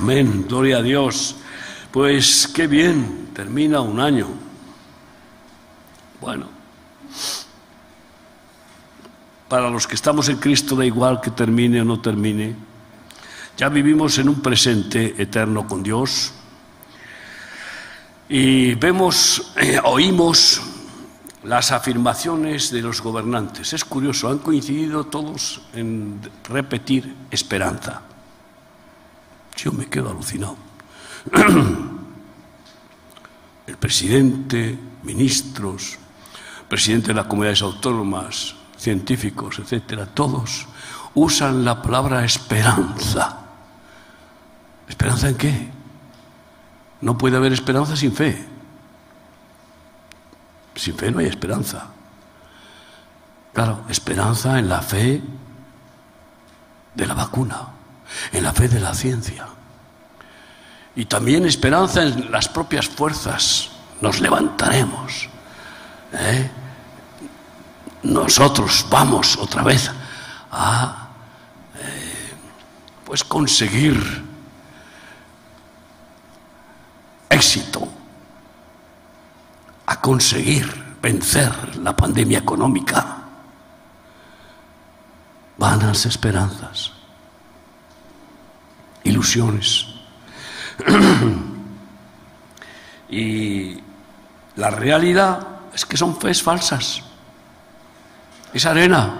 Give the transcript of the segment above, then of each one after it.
Amén, gloria a Dios. Pues qué bien, termina un año. Bueno, para los que estamos en Cristo da igual que termine o no termine. Ya vivimos en un presente eterno con Dios y vemos, eh, oímos las afirmaciones de los gobernantes. Es curioso, han coincidido todos en repetir esperanza. Yo me quedo alucinado. El presidente, ministros, presidente de las comunidades autónomas, científicos, etcétera, todos usan la palabra esperanza. ¿Esperanza en qué? No puede haber esperanza sin fe. Sin fe no hay esperanza. Claro, esperanza en la fe de la vacuna, en la fe de la ciencia. Y también esperanza en las propias fuerzas. Nos levantaremos. ¿eh? Nosotros vamos otra vez a eh, pues conseguir éxito a conseguir vencer la pandemia económica. Vanas esperanzas, ilusiones. y la realidad es que son fes falsas. Es arena.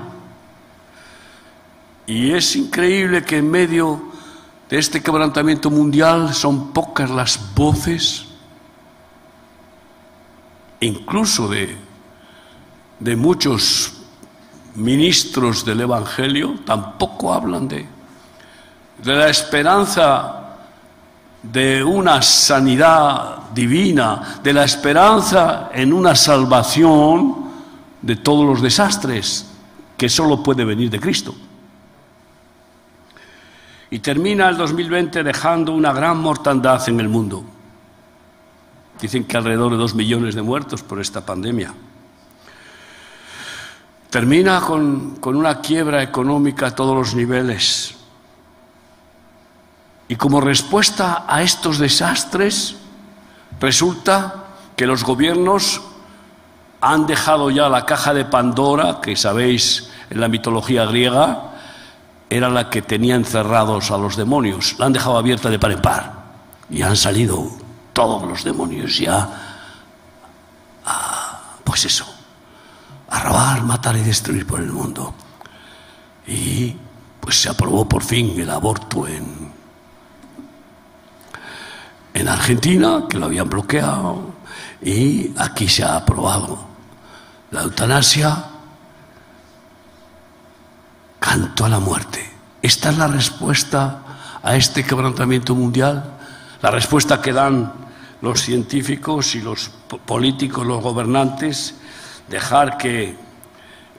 Y es increíble que en medio de este quebrantamiento mundial son pocas las voces incluso de, de muchos ministros del Evangelio, tampoco hablan de, de la esperanza de una sanidad divina, de la esperanza en una salvación de todos los desastres que solo puede venir de Cristo. Y termina el 2020 dejando una gran mortandad en el mundo. Dicen que alrededor de dos millones de muertos por esta pandemia. Termina con, con una quiebra económica a todos los niveles. Y como respuesta a estos desastres, resulta que los gobiernos han dejado ya la caja de Pandora, que sabéis en la mitología griega, era la que tenía encerrados a los demonios. La han dejado abierta de par en par. Y han salido todos los demonios ya a, pues eso, a robar, matar y destruir por el mundo. Y pues se aprobó por fin el aborto en, en Argentina, que lo habían bloqueado, y aquí se ha aprobado la eutanasia, canto a la muerte. Esta es la respuesta a este quebrantamiento mundial, la respuesta que dan los científicos y los políticos, los gobernantes, dejar que,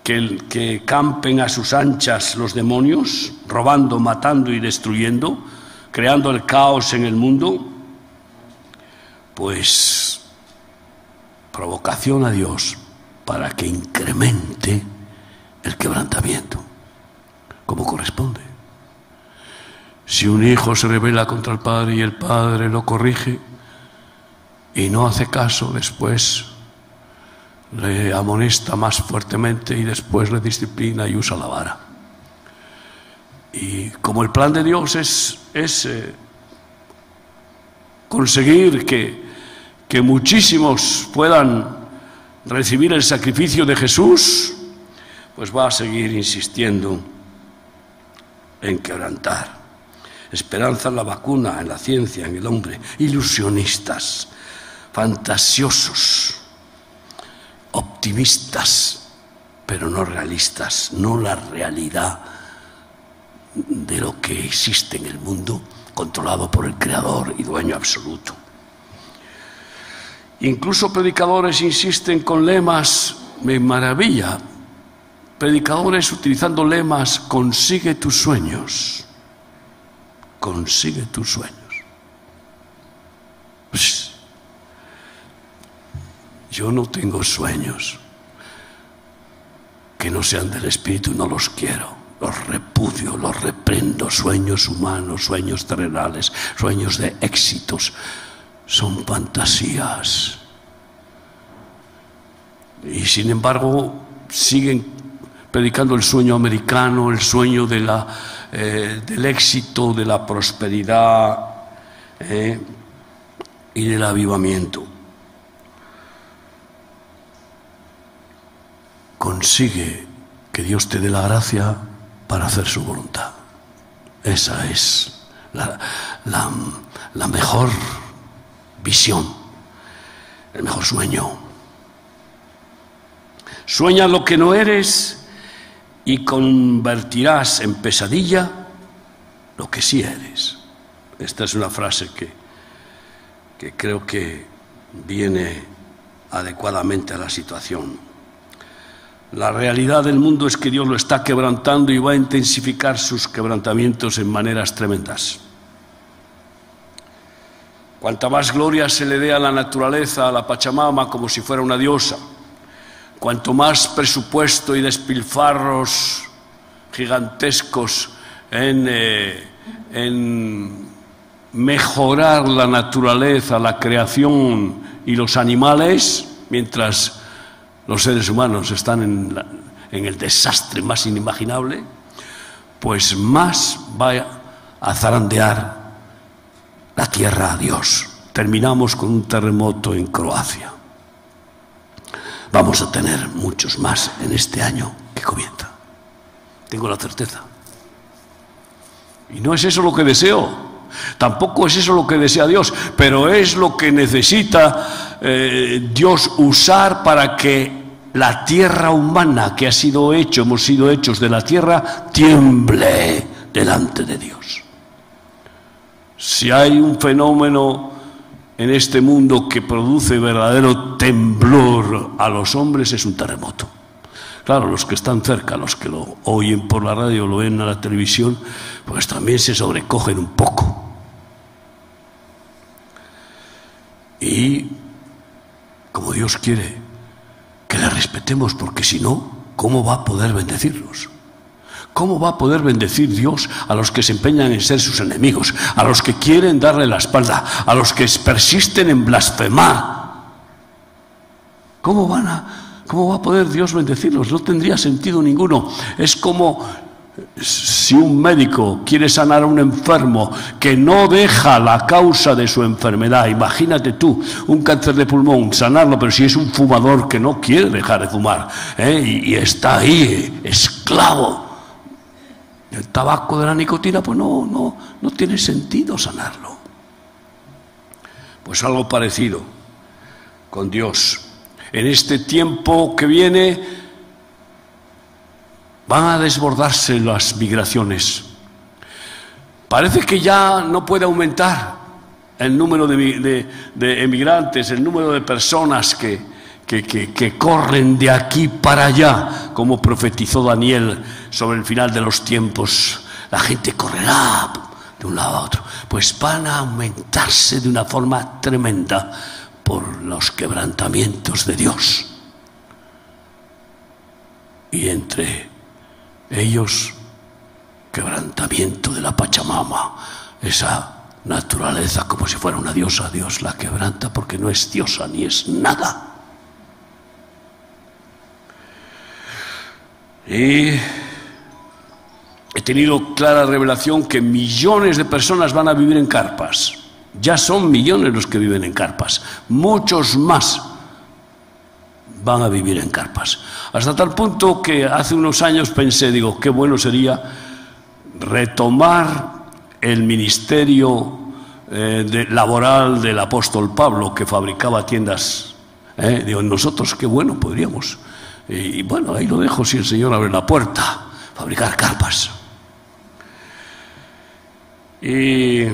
que, que campen a sus anchas los demonios, robando, matando y destruyendo, creando el caos en el mundo, pues provocación a Dios para que incremente el quebrantamiento, como corresponde. Si un hijo se revela contra el padre y el padre lo corrige y no hace caso, después le amonesta más fuertemente y después le disciplina y usa la vara. Y como el plan de Dios es, es conseguir que, que muchísimos puedan recibir el sacrificio de Jesús, pues va a seguir insistiendo en quebrantar. Esperanza en la vacuna, en la ciencia, en el hombre. Ilusionistas, fantasiosos, optimistas, pero no realistas, no la realidad de lo que existe en el mundo, controlado por el Creador y dueño absoluto. Incluso predicadores insisten con lemas, me maravilla, predicadores utilizando lemas, consigue tus sueños, consigue tus sueños. Yo no tengo sueños que no sean del Espíritu, no los quiero. los repudio, los reprendo, sueños humanos, sueños terrenales, sueños de éxitos, son fantasías. Y sin embargo siguen predicando el sueño americano, el sueño de la, eh, del éxito, de la prosperidad eh, y del avivamiento. Consigue que Dios te dé la gracia para hacer su voluntad. Esa es la, la mejor visión, el mejor sueño. Sueña lo que no eres y convertirás en pesadilla lo que sí eres. Esta es una frase que, que creo que viene adecuadamente a la situación. La realidad del mundo es que Dios lo está quebrantando y va a intensificar sus quebrantamientos en maneras tremendas. Cuanta más gloria se le dé a la naturaleza, a la Pachamama, como si fuera una diosa, cuanto más presupuesto y despilfarros gigantescos en, eh, en mejorar la naturaleza, la creación y los animales, mientras los seres humanos están en, el desastre más inimaginable, pues más va a zarandear la tierra a Dios. Terminamos con un terremoto en Croacia. Vamos a tener muchos más en este año que comienza. Tengo la certeza. Y no es eso lo que deseo. Tampoco es eso lo que desea Dios, pero es lo que necesita eh, Dios usar para que la tierra humana que ha sido hecho, hemos sido hechos de la tierra, tiemble delante de Dios. Si hay un fenómeno en este mundo que produce verdadero temblor a los hombres es un terremoto. Claro, los que están cerca, los que lo oyen por la radio, lo ven a la televisión, pues también se sobrecogen un poco. Y como Dios quiere, que le respetemos, porque si no, ¿cómo va a poder bendecirlos? ¿Cómo va a poder bendecir Dios a los que se empeñan en ser sus enemigos, a los que quieren darle la espalda, a los que persisten en blasfemar? ¿Cómo van a, cómo va a poder Dios bendecirlos? No tendría sentido ninguno. Es como si un médico quiere sanar a un enfermo que no deja la causa de su enfermedad, imagínate tú un cáncer de pulmón, sanarlo, pero si es un fumador que no quiere dejar de fumar ¿eh? y, está ahí, esclavo del tabaco, de la nicotina, pues no, no, no tiene sentido sanarlo. Pues algo parecido con Dios. En este tiempo que viene, van a desbordarse las migraciones. Parece que ya no puede aumentar el número de, emigrantes, el número de personas que, que, corren de aquí para allá, como profetizó Daniel sobre el final de los tiempos. La gente correrá de un lado a otro. Pues van a aumentarse de una forma tremenda por los quebrantamientos de Dios. Y entre ellos, quebrantamiento de la Pachamama, esa naturaleza como si fuera una diosa, Dios la quebranta porque no es diosa ni es nada. Y he tenido clara revelación que millones de personas van a vivir en carpas. Ya son millones los que viven en carpas. Muchos más van a vivir en carpas. Hasta tal punto que hace unos años pensé, digo, qué bueno sería retomar el ministerio eh, laboral del apóstol Pablo que fabricaba tiendas. Eh, digo, nosotros qué bueno podríamos. Y, bueno, ahí lo dejo si el Señor abre la puerta, fabricar carpas. Y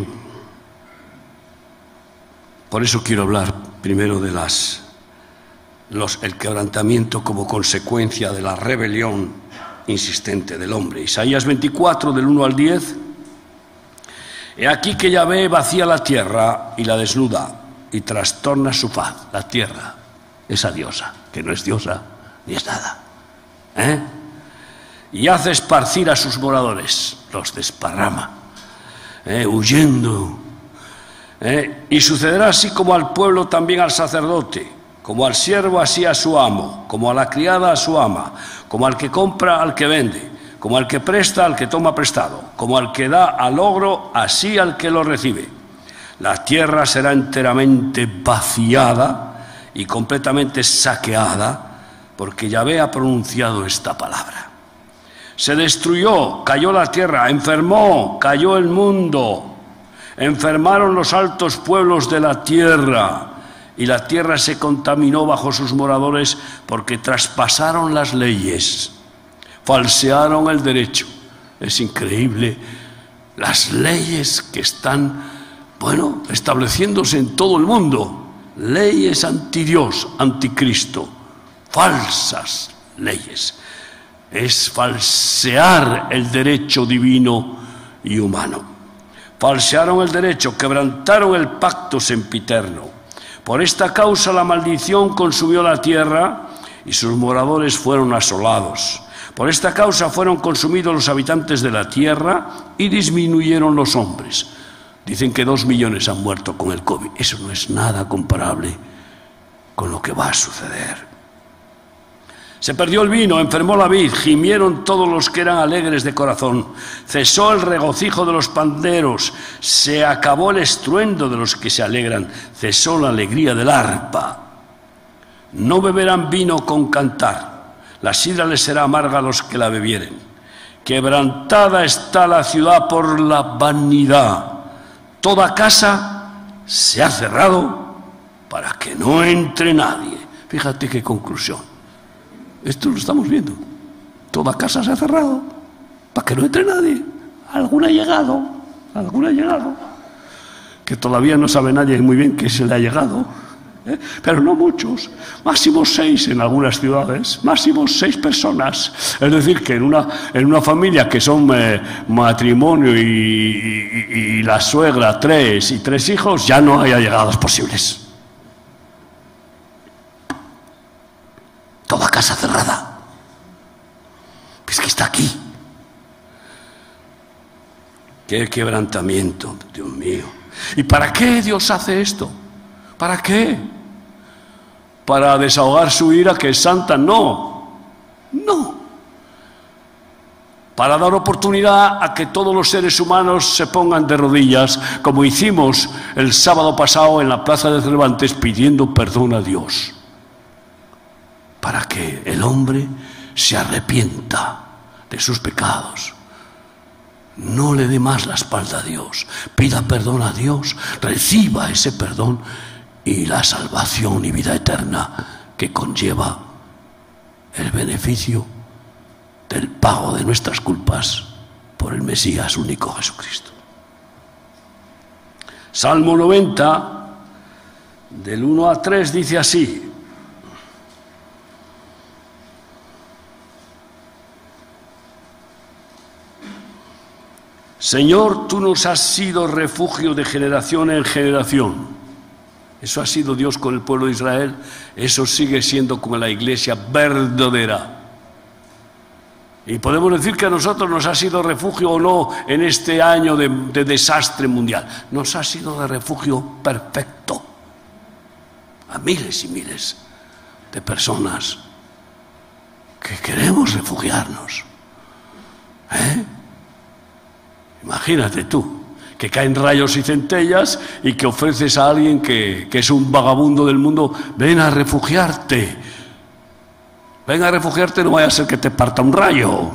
por eso quiero hablar primero de las el quebrantamiento como consecuencia de la rebelión insistente del hombre. Isaías 24, del 1 al 10. He aquí que Yahvé vacía la tierra y la desnuda y trastorna su faz, la tierra, esa diosa, que no es diosa ni es nada. ¿eh? y hace esparcir a sus moradores, los desparrama, eh, huyendo. Eh, y sucederá así como al pueblo también al sacerdote, como al siervo así a su amo, como a la criada a su ama, como al que compra al que vende, como al que presta al que toma prestado, como al que da al logro así al que lo recibe. La tierra será enteramente vaciada y completamente saqueada porque Yahvé ha pronunciado esta palabra. Se destruyó, cayó la tierra, enfermó, cayó el mundo, enfermaron los altos pueblos de la tierra y la tierra se contaminó bajo sus moradores porque traspasaron las leyes, falsearon el derecho. Es increíble las leyes que están, bueno, estableciéndose en todo el mundo, leyes anti Dios, anticristo falsas leyes. Es falsear el derecho divino y humano. Falsearon el derecho, quebrantaron el pacto sempiterno. Por esta causa la maldición consumió la tierra y sus moradores fueron asolados. Por esta causa fueron consumidos los habitantes de la tierra y disminuyeron los hombres. Dicen que dos millones han muerto con el COVID. Eso no es nada comparable con lo que va a suceder. Se perdió el vino, enfermó la vid, gimieron todos los que eran alegres de corazón, cesó el regocijo de los panderos, se acabó el estruendo de los que se alegran, cesó la alegría del arpa. No beberán vino con cantar, la sidra les será amarga a los que la bebieren. Quebrantada está la ciudad por la vanidad. Toda casa se ha cerrado para que no entre nadie. Fíjate qué conclusión. Esto lo estamos viendo. Toda casa se ha cerrado para que no entre nadie. Alguna ha llegado, alguna ha llegado. Que todavía no sabe nadie muy bien que se le ha llegado. ¿eh? Pero no muchos. Máximo seis en algunas ciudades. Máximo seis personas. Es decir, que en una, en una familia que son eh, matrimonio y, y la suegra tres y tres hijos, ya no hay allegados posibles. Toda casa cerrada. Es que está aquí. Qué quebrantamiento, Dios mío. ¿Y para qué Dios hace esto? ¿Para qué? ¿Para desahogar su ira que es santa? No. No. Para dar oportunidad a que todos los seres humanos se pongan de rodillas, como hicimos el sábado pasado en la Plaza de Cervantes pidiendo perdón a Dios para que el hombre se arrepienta de sus pecados. No le dé más la espalda a Dios, pida perdón a Dios, reciba ese perdón y la salvación y vida eterna que conlleva el beneficio del pago de nuestras culpas por el Mesías único Jesucristo. Salmo 90, del 1 a 3, dice así, Señor, tú nos has sido refugio de generación en generación. Eso ha sido Dios con el pueblo de Israel, eso sigue siendo con la iglesia verdadera. Y podemos decir que a nosotros nos ha sido refugio o no en este año de, de desastre mundial. Nos ha sido de refugio perfecto a miles y miles de personas que queremos refugiarnos. ¿Eh? Imagínate tú, que caen rayos y centellas y que ofreces a alguien que, es un vagabundo del mundo, ven a refugiarte. Ven a refugiarte, no vaya a ser que te parta un rayo.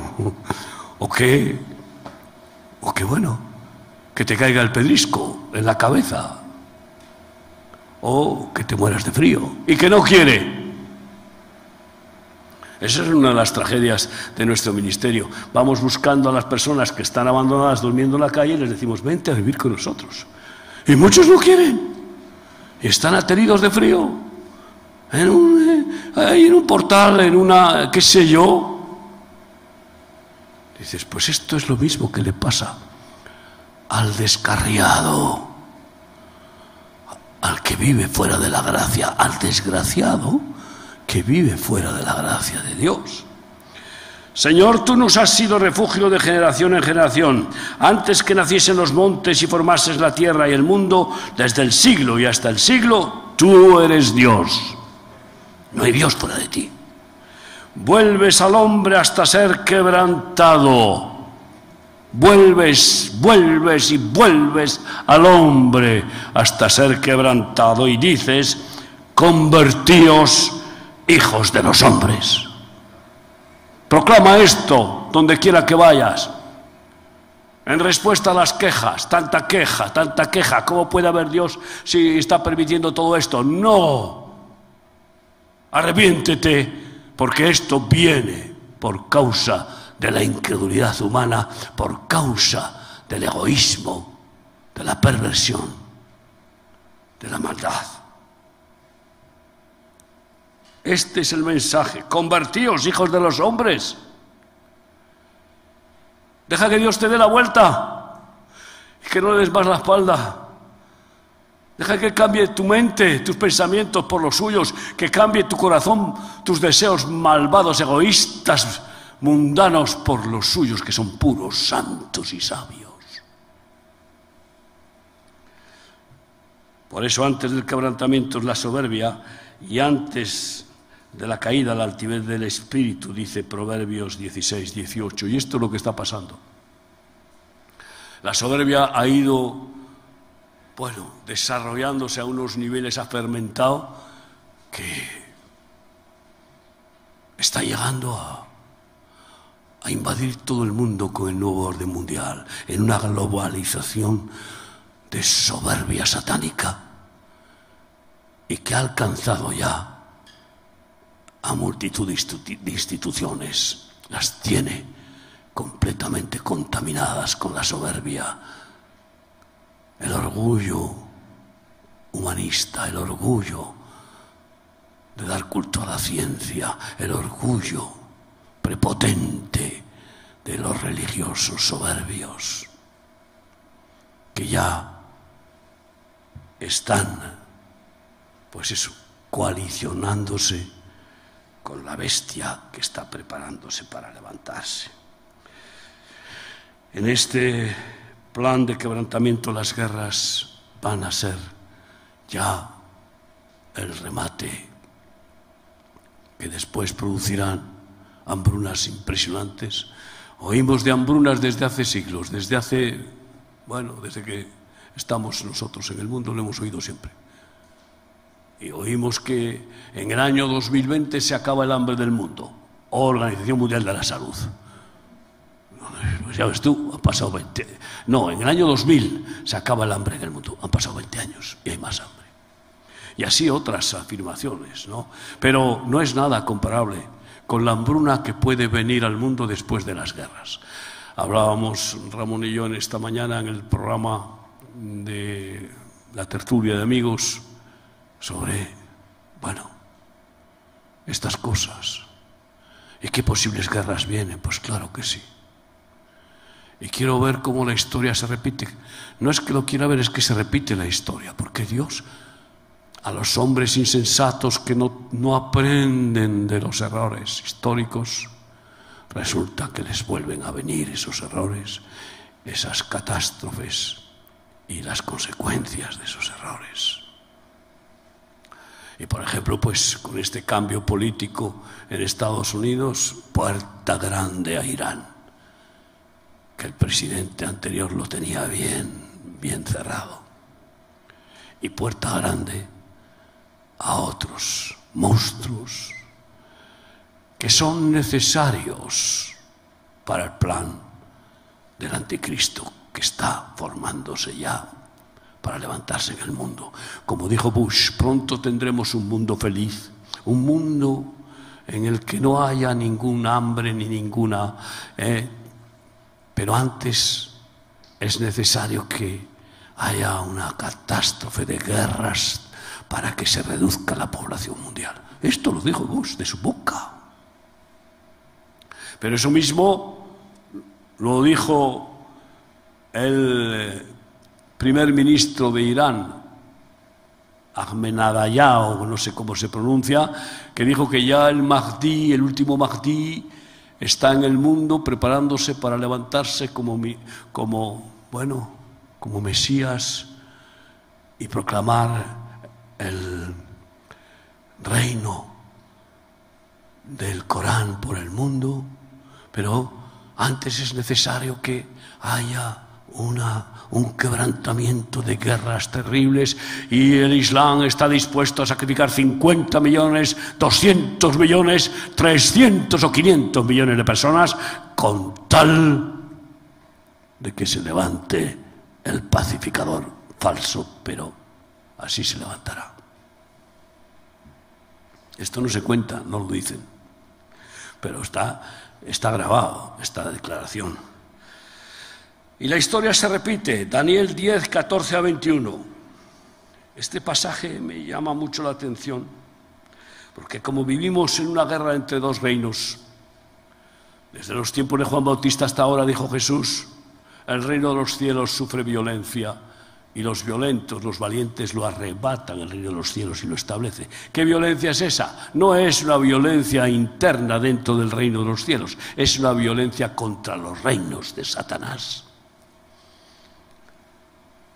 O que, o que bueno, que te caiga el pedrisco en la cabeza. O que te mueras de frío. Y que no quiere. Esa es una de las tragedias de nuestro ministerio. Vamos buscando a las personas que están abandonadas durmiendo en la calle y les decimos, vente a vivir con nosotros. Y muchos no quieren. Y están ateridos de frío. En un, eh, en un portal, en una, qué sé yo. Dices, pues esto es lo mismo que le pasa al descarriado, al que vive fuera de la gracia, al desgraciado que vive fuera de la gracia de Dios. Señor, tú nos has sido refugio de generación en generación, antes que naciesen los montes y formases la tierra y el mundo, desde el siglo y hasta el siglo, tú eres Dios. No hay Dios fuera de ti. Vuelves al hombre hasta ser quebrantado. Vuelves, vuelves y vuelves al hombre hasta ser quebrantado y dices, convertíos hijos de los hombres. Proclama esto donde quiera que vayas. En respuesta a las quejas, tanta queja, tanta queja, ¿cómo puede haber Dios si está permitiendo todo esto? No. Arrepiéntete porque esto viene por causa de la incredulidad humana, por causa del egoísmo, de la perversión, de la maldad. Este es el mensaje. Convertíos, hijos de los hombres. Deja que Dios te dé la vuelta y que no le des más la espalda. Deja que cambie tu mente, tus pensamientos por los suyos, que cambie tu corazón, tus deseos malvados, egoístas, mundanos por los suyos, que son puros, santos y sabios. Por eso antes del quebrantamiento es la soberbia y antes de la caída, la altivez del espíritu, dice Proverbios 16, 18. Y esto es lo que está pasando. La soberbia ha ido, bueno, desarrollándose a unos niveles, ha fermentado, que está llegando a, a invadir todo el mundo con el nuevo orden mundial, en una globalización de soberbia satánica y que ha alcanzado ya a multitud de instituciones, las tiene completamente contaminadas con la soberbia, el orgullo humanista, el orgullo de dar culto a la ciencia, el orgullo prepotente de los religiosos soberbios, que ya están, pues eso, coalicionándose con la bestia que está preparándose para levantarse. En este plan de quebrantamiento las guerras van a ser ya el remate que después producirán hambrunas impresionantes. Oímos de hambrunas desde hace siglos, desde hace, bueno, desde que estamos nosotros en el mundo, lo hemos oído siempre. Oímos que en el año 2020 se acaba el hambre del mundo. Organización Mundial de la Salud. Pues ya ves tú, han pasado 20. No, en el año 2000 se acaba el hambre en el mundo. Han pasado 20 años y hay más hambre. Y así otras afirmaciones, ¿no? Pero no es nada comparable con la hambruna que puede venir al mundo después de las guerras. Hablábamos Ramón y yo en esta mañana en el programa de la tertulia de amigos sobre, bueno, estas cosas. ¿Y qué posibles guerras vienen? Pues claro que sí. Y quiero ver cómo la historia se repite. No es que lo quiera ver, es que se repite la historia, porque Dios a los hombres insensatos que no, no aprenden de los errores históricos, resulta que les vuelven a venir esos errores, esas catástrofes y las consecuencias de esos errores. Y por ejemplo, pues con este cambio político en Estados Unidos, puerta grande a Irán, que el presidente anterior lo tenía bien, bien cerrado. Y puerta grande a otros monstruos que son necesarios para el plan del anticristo que está formándose ya para levantarse en el mundo. Como dijo Bush, pronto tendremos un mundo feliz, un mundo en el que no haya ningún hambre ni ninguna... Eh, pero antes es necesario que haya una catástrofe de guerras para que se reduzca la población mundial. Esto lo dijo Bush de su boca. Pero eso mismo lo dijo el primer ministro de Irán, Ahmadinejad, o no sé cómo se pronuncia, que dijo que ya el Mahdi, el último Mahdi, está en el mundo preparándose para levantarse como bueno, como Mesías y proclamar el reino del Corán por el mundo, pero antes es necesario que haya una, un quebrantamiento de guerras terribles y el Islam está dispuesto a sacrificar 50 millones, 200 millones, 300 o 500 millones de personas con tal de que se levante el pacificador falso, pero así se levantará. Esto no se cuenta, no lo dicen, pero está, está grabado esta declaración. Y la historia se repite, Daniel 10, 14 a 21. Este pasaje me llama mucho la atención, porque como vivimos en una guerra entre dos reinos, desde los tiempos de Juan Bautista hasta ahora, dijo Jesús, el reino de los cielos sufre violencia y los violentos, los valientes, lo arrebatan el reino de los cielos y lo establece. ¿Qué violencia es esa? No es una violencia interna dentro del reino de los cielos, es una violencia contra los reinos de Satanás.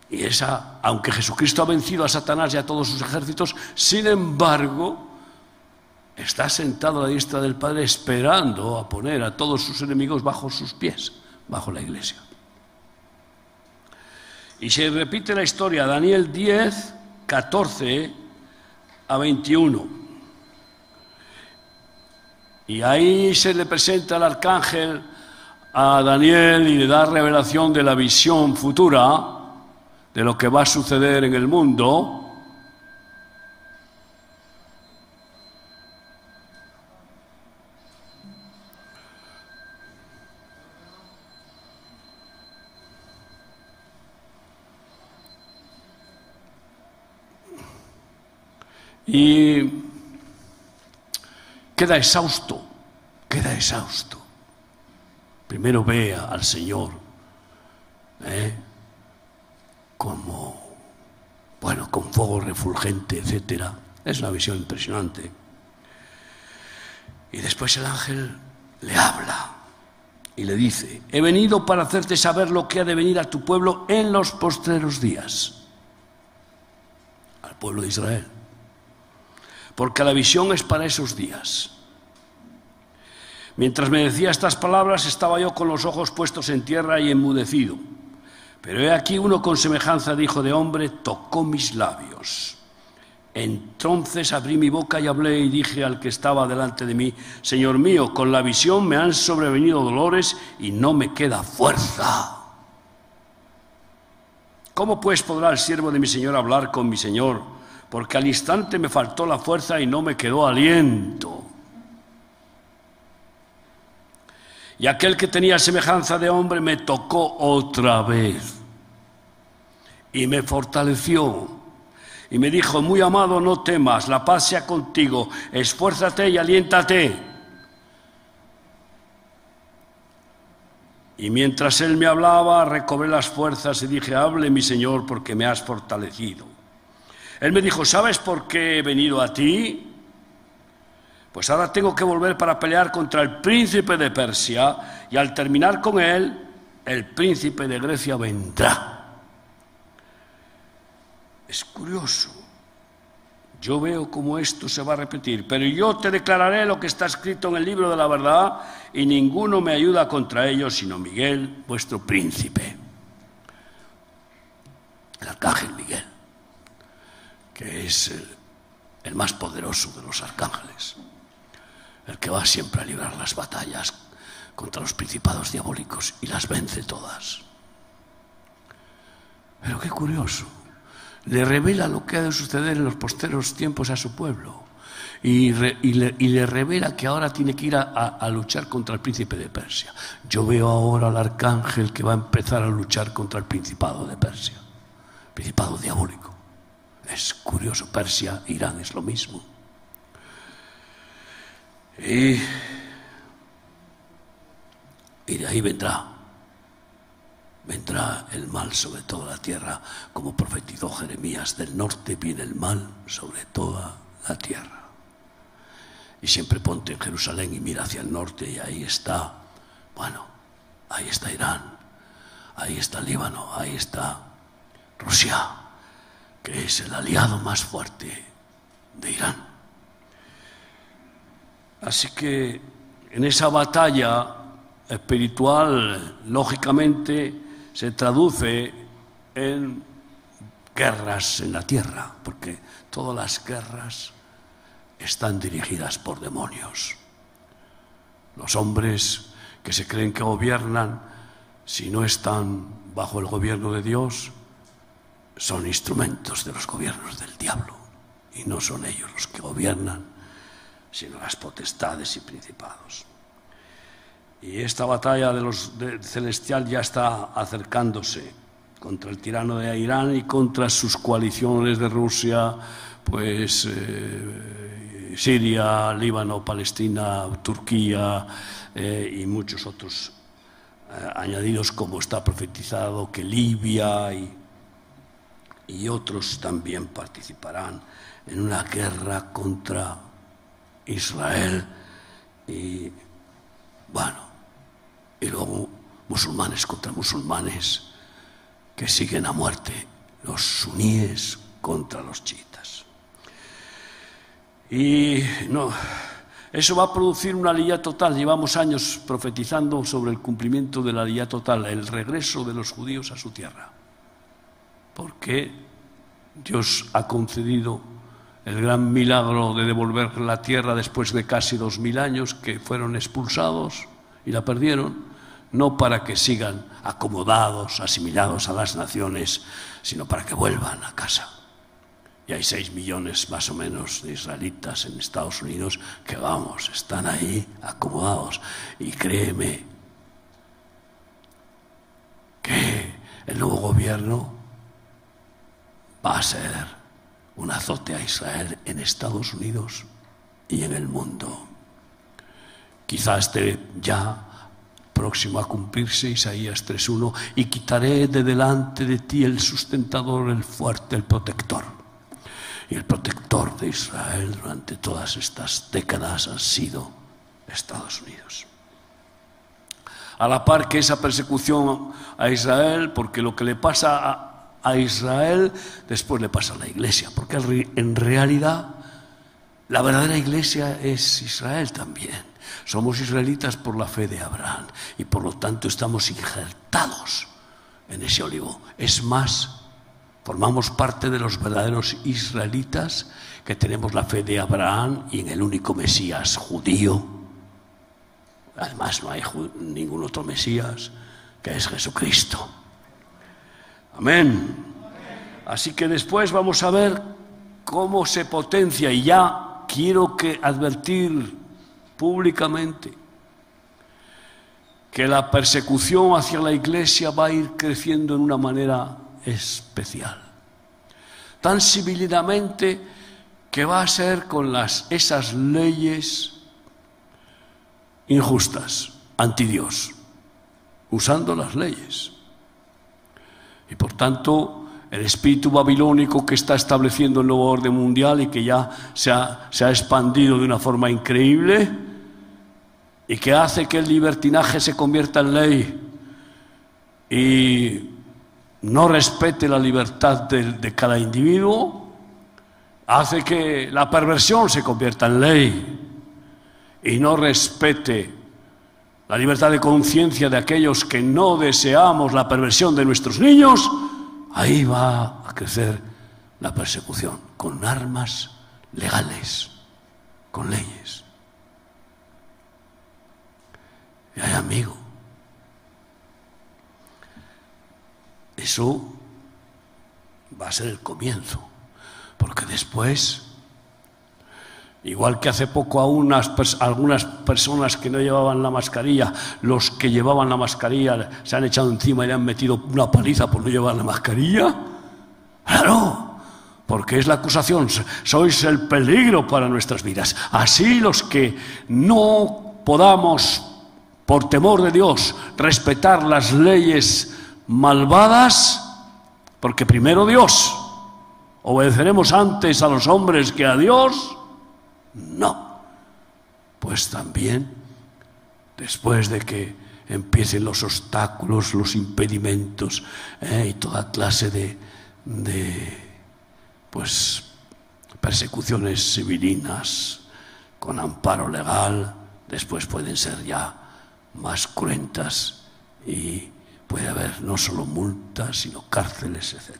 Y esa, aunque Jesucristo ha vencido a Satanás y a todos sus ejércitos, sin embargo, está sentado a la diestra del Padre esperando a poner a todos sus enemigos bajo sus pies, bajo la iglesia. Y se repite la historia, Daniel 10, 14 a 21. Y ahí se le presenta el arcángel a Daniel y le da revelación de la visión futura de lo que va a suceder en el mundo. Y queda exhausto, queda exhausto. Primero vea al Señor ¿eh? Como, bueno, con fuego refulgente, etc. Es una visión impresionante. Y después el ángel le habla y le dice, he venido para hacerte saber lo que ha de venir a tu pueblo en los postreros días, al pueblo de Israel porque la visión es para esos días. Mientras me decía estas palabras estaba yo con los ojos puestos en tierra y enmudecido. Pero he aquí uno con semejanza de hijo de hombre tocó mis labios. Entonces abrí mi boca y hablé y dije al que estaba delante de mí, Señor mío, con la visión me han sobrevenido dolores y no me queda fuerza. ¿Cómo pues podrá el siervo de mi Señor hablar con mi Señor? porque al instante me faltó la fuerza y no me quedó aliento. Y aquel que tenía semejanza de hombre me tocó otra vez y me fortaleció. Y me dijo, muy amado, no temas, la paz sea contigo, esfuérzate y aliéntate. Y mientras él me hablaba, recobré las fuerzas y dije, hable mi Señor, porque me has fortalecido. Él me dijo, ¿sabes por qué he venido a ti? Pues ahora tengo que volver para pelear contra el príncipe de Persia y al terminar con él, el príncipe de Grecia vendrá. Es curioso. Yo veo cómo esto se va a repetir, pero yo te declararé lo que está escrito en el libro de la verdad y ninguno me ayuda contra ello sino Miguel, vuestro príncipe. El arcángel Miguel que es el, más poderoso de los arcángeles, el que va siempre a librar las batallas contra los principados diabólicos y las vence todas. Pero qué curioso, le revela lo que ha de suceder en los posteros tiempos a su pueblo y, le, revela que ahora tiene que ir a, luchar contra el príncipe de Persia. Yo veo ahora al arcángel que va a empezar a luchar contra el principado de Persia, principado diabólico. Es curioso, Persia, Irán es lo mismo. Y, de ahí vendrá, vendrá el mal sobre toda la tierra, como profetizó Jeremías, del norte viene el mal sobre toda la tierra. y siempre ponte en Jerusalén y mira hacia el norte y ahí está, bueno, ahí está Irán, ahí está Líbano, ahí está Rusia, que es el aliado más fuerte de Irán. Así que en esa batalla espiritual, lógicamente, se traduce en guerras en la tierra, porque todas las guerras están dirigidas por demonios. Los hombres que se creen que gobiernan, si no están bajo el gobierno de Dios, son instrumentos de los gobiernos del diablo. Y no son ellos los que gobiernan, sino las potestades y principados. Y esta batalla de los celestial ya está acercándose contra el tirano de Irán y contra sus coaliciones de Rusia, pues eh, Siria, Líbano, Palestina, Turquía eh, y muchos otros eh, añadidos como está profetizado que Libia y, y otros también participarán en una guerra contra Israel. Y bueno, y luego musulmanes contra musulmanes que siguen a muerte, los suníes contra los chiitas. Y no, eso va a producir una aliyah total. Llevamos años profetizando sobre el cumplimiento de la aliyah total, el regreso de los judíos a su tierra. Porque Dios ha concedido el gran milagro de devolver la tierra después de casi dos mil años que fueron expulsados y la perdieron, no para que sigan acomodados, asimilados a las naciones, sino para que vuelvan a casa. Y hay seis millones más o menos de israelitas en Estados Unidos que, vamos, están ahí acomodados. Y créeme que el nuevo gobierno va a ser un azote a Israel en Estados Unidos y en el mundo. Quizás esté ya próximo a cumplirse, Isaías 3.1, y quitaré de delante de ti el sustentador, el fuerte, el protector. Y el protector de Israel durante todas estas décadas ha sido Estados Unidos. A la par que esa persecución a Israel, porque lo que le pasa a Israel, después le pasa a la iglesia, porque en realidad la verdadera iglesia es Israel también. Somos israelitas por la fe de Abraham y por lo tanto estamos injertados en ese olivo. Es más, formamos parte de los verdaderos israelitas que tenemos la fe de Abraham y en el único Mesías judío. Además no hay ningún otro Mesías que es Jesucristo. Amén. Así que después vamos a ver cómo se potencia y ya quiero que advertir públicamente que la persecución hacia la iglesia va a ir creciendo en una manera especial. Tan civilizadamente que va a ser con esas leyes injustas, anti Dios, usando las leyes. Y por tanto, el espíritu babilónico que está estableciendo el nuevo orden mundial y que ya se ha, se ha, expandido de una forma increíble y que hace que el libertinaje se convierta en ley y no respete la libertad de, cada individuo, hace que la perversión se convierta en ley y no respete la libertad de conciencia de aquellos que no deseamos la perversión de nuestros niños, ahí va a crecer la persecución, con armas legales, con leyes. Y hay amigo. Eso va a ser el comienzo, porque después Igual que hace poco a unas, algunas personas que no llevaban la mascarilla, los que llevaban la mascarilla se han echado encima y le han metido una paliza por no llevar la mascarilla. Claro, porque es la acusación, sois el peligro para nuestras vidas. Así los que no podamos, por temor de Dios, respetar las leyes malvadas, porque primero Dios, obedeceremos antes a los hombres que a Dios, no. pues también, después de que empiecen los obstáculos, los impedimentos eh, y toda clase de, de pues, persecuciones civilinas con amparo legal, después pueden ser ya más cruentas y puede haber no solo multas, sino cárceles, etc.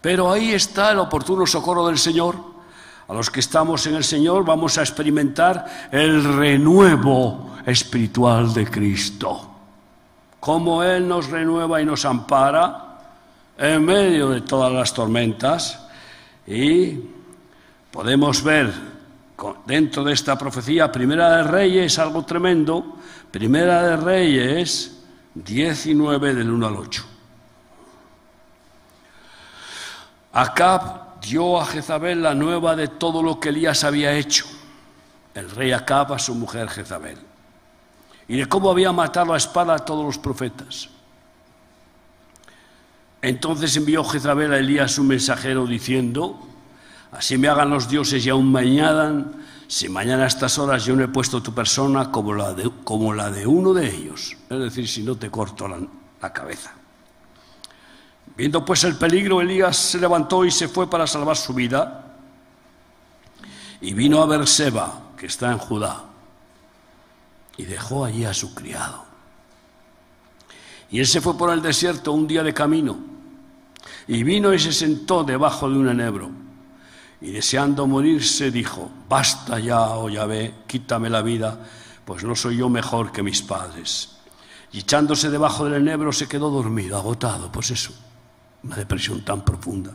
Pero ahí está el oportuno socorro del Señor. A los que estamos en el Señor vamos a experimentar el renuevo espiritual de Cristo. Como Él nos renueva y nos ampara en medio de todas las tormentas y podemos ver dentro de esta profecía, Primera de Reyes, algo tremendo, Primera de Reyes 19 del 1 al 8. Acab dio a Jezabel la nueva de todo lo que Elías había hecho, el rey Acab a su mujer Jezabel, y de cómo había matado a espada a todos los profetas. Entonces envió Jezabel a Elías un mensajero diciendo, así me hagan los dioses y aún me añadan, si mañana a estas horas yo no he puesto tu persona como la de, como la de uno de ellos, es decir, si no te corto la, cabeza. Viendo pues el peligro, Elías se levantó y se fue para salvar su vida. Y vino a Berseba, que está en Judá, y dejó allí a su criado. Y él se fue por el desierto un día de camino, y vino y se sentó debajo de un enebro. Y deseando morirse, dijo, basta ya, oh Yahvé, quítame la vida, pues no soy yo mejor que mis padres. Y echándose debajo del enebro se quedó dormido, agotado, pues eso una depresión tan profunda.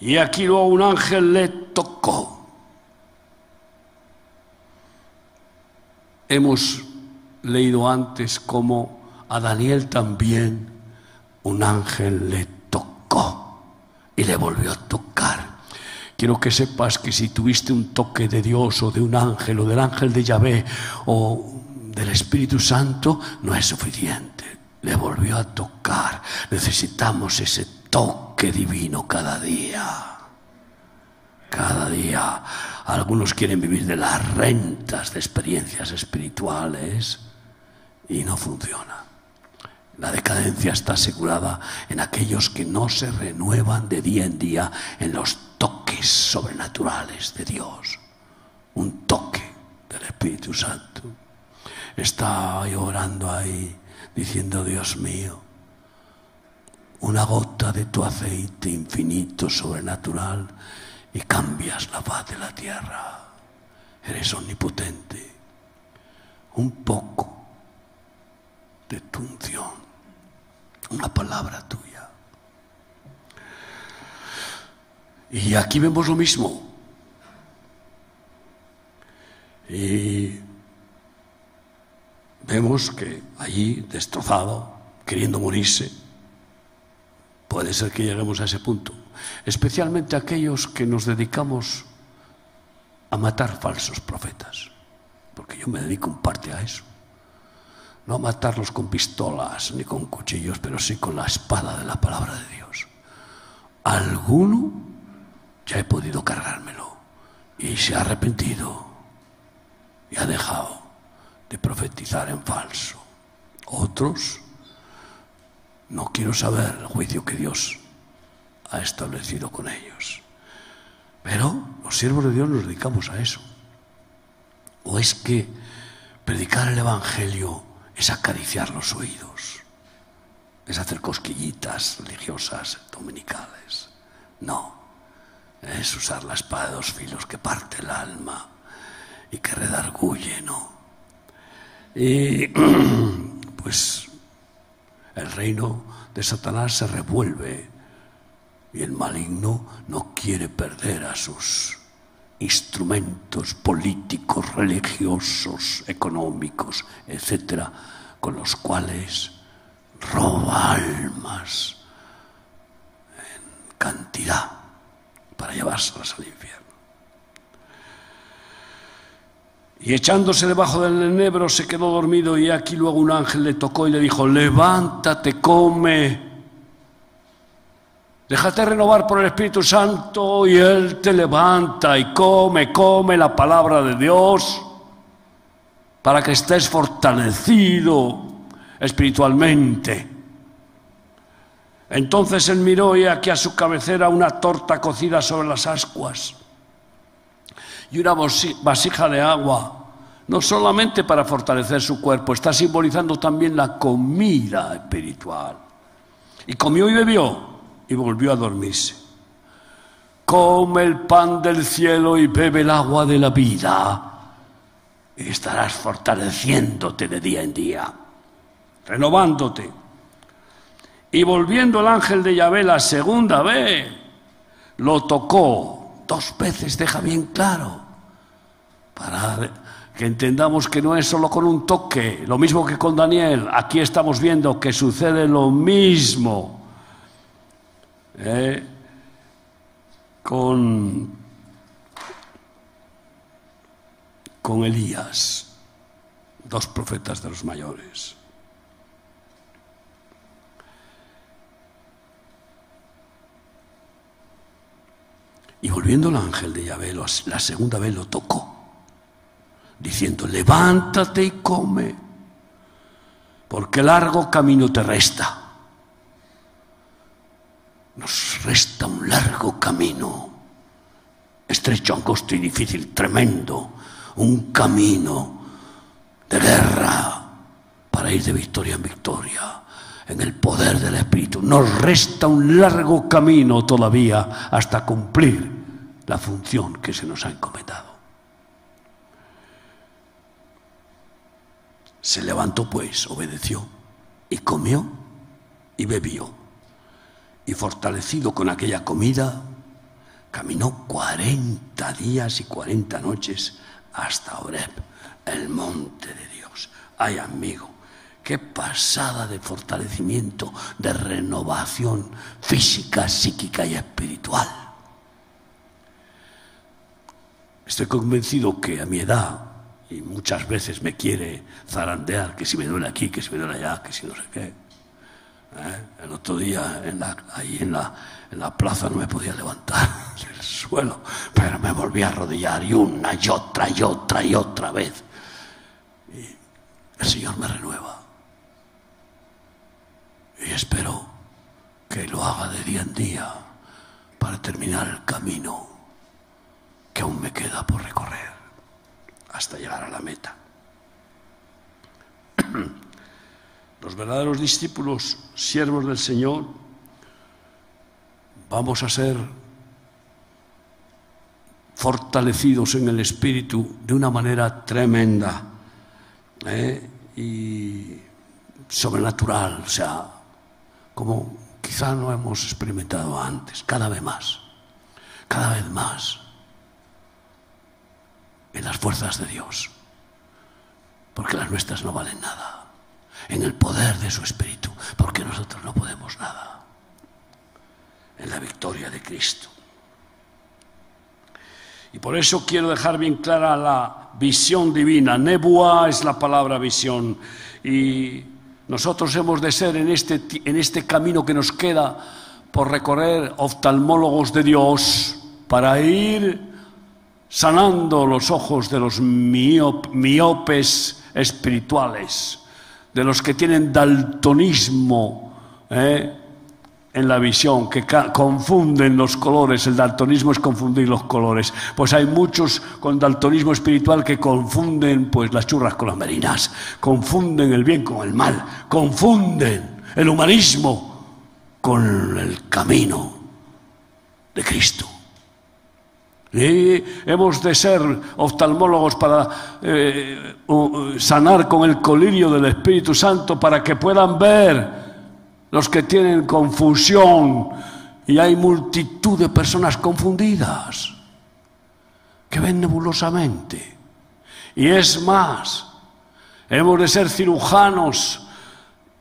Y aquí luego un ángel le tocó. Hemos leído antes como a Daniel también un ángel le tocó y le volvió a tocar. Quiero que sepas que si tuviste un toque de Dios o de un ángel o del ángel de Yahvé o del Espíritu Santo, no es suficiente le volvió a tocar. Necesitamos ese toque divino cada día. Cada día. Algunos quieren vivir de las rentas de experiencias espirituales y no funciona. La decadencia está asegurada en aquellos que no se renuevan de día en día en los toques sobrenaturales de Dios. Un toque del Espíritu Santo. Está llorando ahí diciendo, Dios mío, una gota de tu aceite infinito, sobrenatural, y cambias la paz de la tierra. Eres omnipotente. Un poco de tu unción, una palabra tuya. Y aquí vemos lo mismo. Y vemos que allí, destrozado, queriendo morirse, puede ser que lleguemos a ese punto. Especialmente aquellos que nos dedicamos a matar falsos profetas, porque yo me dedico en parte a eso. No matarlos con pistolas ni con cuchillos, pero sí con la espada de la palabra de Dios. Alguno ya he podido cargármelo y se ha arrepentido y ha dejado de profetizar en falso. Otros, no quiero saber el juicio que Dios ha establecido con ellos. Pero los siervos de Dios nos dedicamos a eso. ¿O es que predicar el Evangelio es acariciar los oídos? ¿Es hacer cosquillitas religiosas dominicales? No, es usar la espada de dos filos que parte el alma y que redarguye, no. Y pues el reino de Satanás se revuelve y el maligno no quiere perder a sus instrumentos políticos, religiosos, económicos, etcétera, con los cuales roba almas en cantidad para llevárselas al infierno. Y echándose debajo del enebro se quedó dormido y aquí luego un ángel le tocó y le dijo, levántate, come. Déjate renovar por el Espíritu Santo y Él te levanta y come, come la palabra de Dios para que estés fortalecido espiritualmente. Entonces él miró y aquí a su cabecera una torta cocida sobre las ascuas y una vasija de agua, no solamente para fortalecer su cuerpo, está simbolizando también la comida espiritual. Y comió y bebió y volvió a dormirse. Come el pan del cielo y bebe el agua de la vida y estarás fortaleciéndote de día en día, renovándote. Y volviendo el ángel de Yahvé la segunda vez, lo tocó dos veces, deja bien claro, para que entendamos que no es solo con un toque, lo mismo que con Daniel, aquí estamos viendo que sucede lo mismo ¿eh? con con Elías, dos profetas de los mayores. Y volviendo el ángel de Yahvé, la segunda vez lo tocó, diciendo, levántate y come, porque largo camino te resta. Nos resta un largo camino, estrecho, angosto y difícil, tremendo, un camino de guerra para ir de victoria en victoria en el poder del Espíritu. Nos resta un largo camino todavía hasta cumplir la función que se nos ha encomendado. Se levantó pues, obedeció y comió y bebió. Y fortalecido con aquella comida, caminó cuarenta días y cuarenta noches hasta Oreb, el monte de Dios. Ay, amigo, qué pasada de fortalecimiento, de renovación física, psíquica y espiritual. Estoy convencido que a mi edad, y muchas veces me quiere zarandear, que si me duele aquí, que si me duele allá, que si no sé qué. ¿Eh? El otro día, ahí en la, plaza no me podía levantar del suelo, pero me volví a arrodillar y una y otra y otra y otra vez. Y el Señor me renueva. Y espero que lo haga de día en día para terminar el camino que aún me queda por recorrer hasta llegar a la meta. Los verdaderos discípulos, siervos del Señor, vamos a ser fortalecidos en el Espíritu de una manera tremenda ¿eh? y sobrenatural, o sea, como quizá no hemos experimentado antes, cada vez más, cada vez más, en las fuerzas de Dios, porque las nuestras no valen nada, en el poder de su Espíritu, porque nosotros no podemos nada en la victoria de Cristo. Y por eso quiero dejar bien clara la visión divina. Nebua es la palabra visión. Y nosotros hemos de ser en este, en este camino que nos queda por recorrer oftalmólogos de Dios para ir sanando los ojos de los miopes espirituales, de los que tienen daltonismo. ¿eh? en la visión, que confunden los colores. El daltonismo es confundir los colores. Pues hay muchos con daltonismo espiritual que confunden pues las churras con las merinas, confunden el bien con el mal, confunden el humanismo con el camino de Cristo. Y hemos de ser oftalmólogos para eh, sanar con el colirio del Espíritu Santo para que puedan ver los que tienen confusión y hay multitud de personas confundidas que ven nebulosamente. Y es más, hemos de ser cirujanos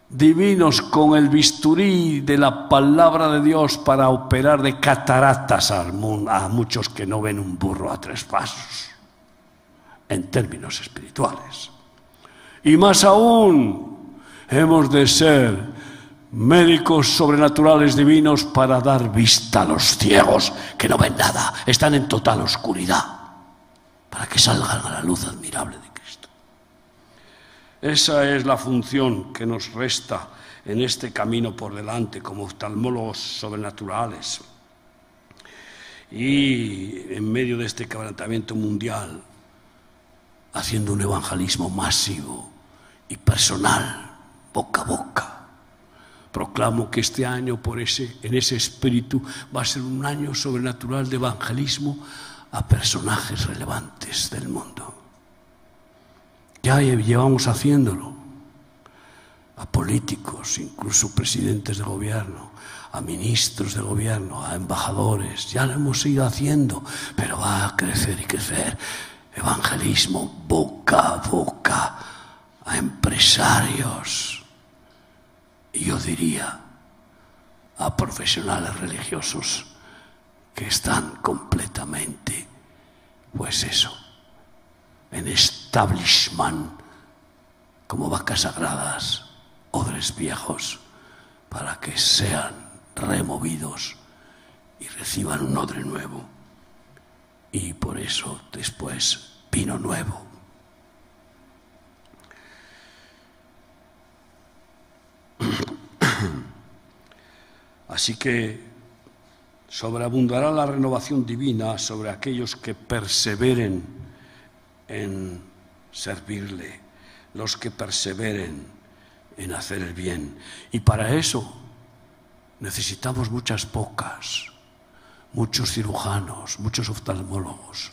divinos con el bisturí de la palabra de Dios para operar de cataratas a muchos que no ven un burro a tres pasos, en términos espirituales. Y más aún, hemos de ser médicos sobrenaturales divinos para dar vista a los ciegos que no ven nada, están en total oscuridad, para que salgan a la luz admirable de. Esa es la función que nos resta en este camino por delante como oftalmólogos sobrenaturales. Y en medio de este quebrantamiento mundial, haciendo un evangelismo masivo y personal, boca a boca. Proclamo que este año, por ese, en ese espíritu, va a ser un año sobrenatural de evangelismo a personajes relevantes del mundo. Ya llevamos haciéndolo a políticos, incluso presidentes de gobierno, a ministros de gobierno, a embajadores. Ya lo hemos ido haciendo, pero va a crecer y crecer. Evangelismo boca a boca a empresarios y yo diría a profesionales religiosos que están completamente, pues eso, en establishment como vacas sagradas, odres viejos, para que sean removidos y reciban un odre nuevo. Y por eso después vino nuevo. Así que sobreabundará la renovación divina sobre aquellos que perseveren en servirle, los que perseveren en hacer el bien. Y para eso necesitamos muchas pocas, muchos cirujanos, muchos oftalmólogos.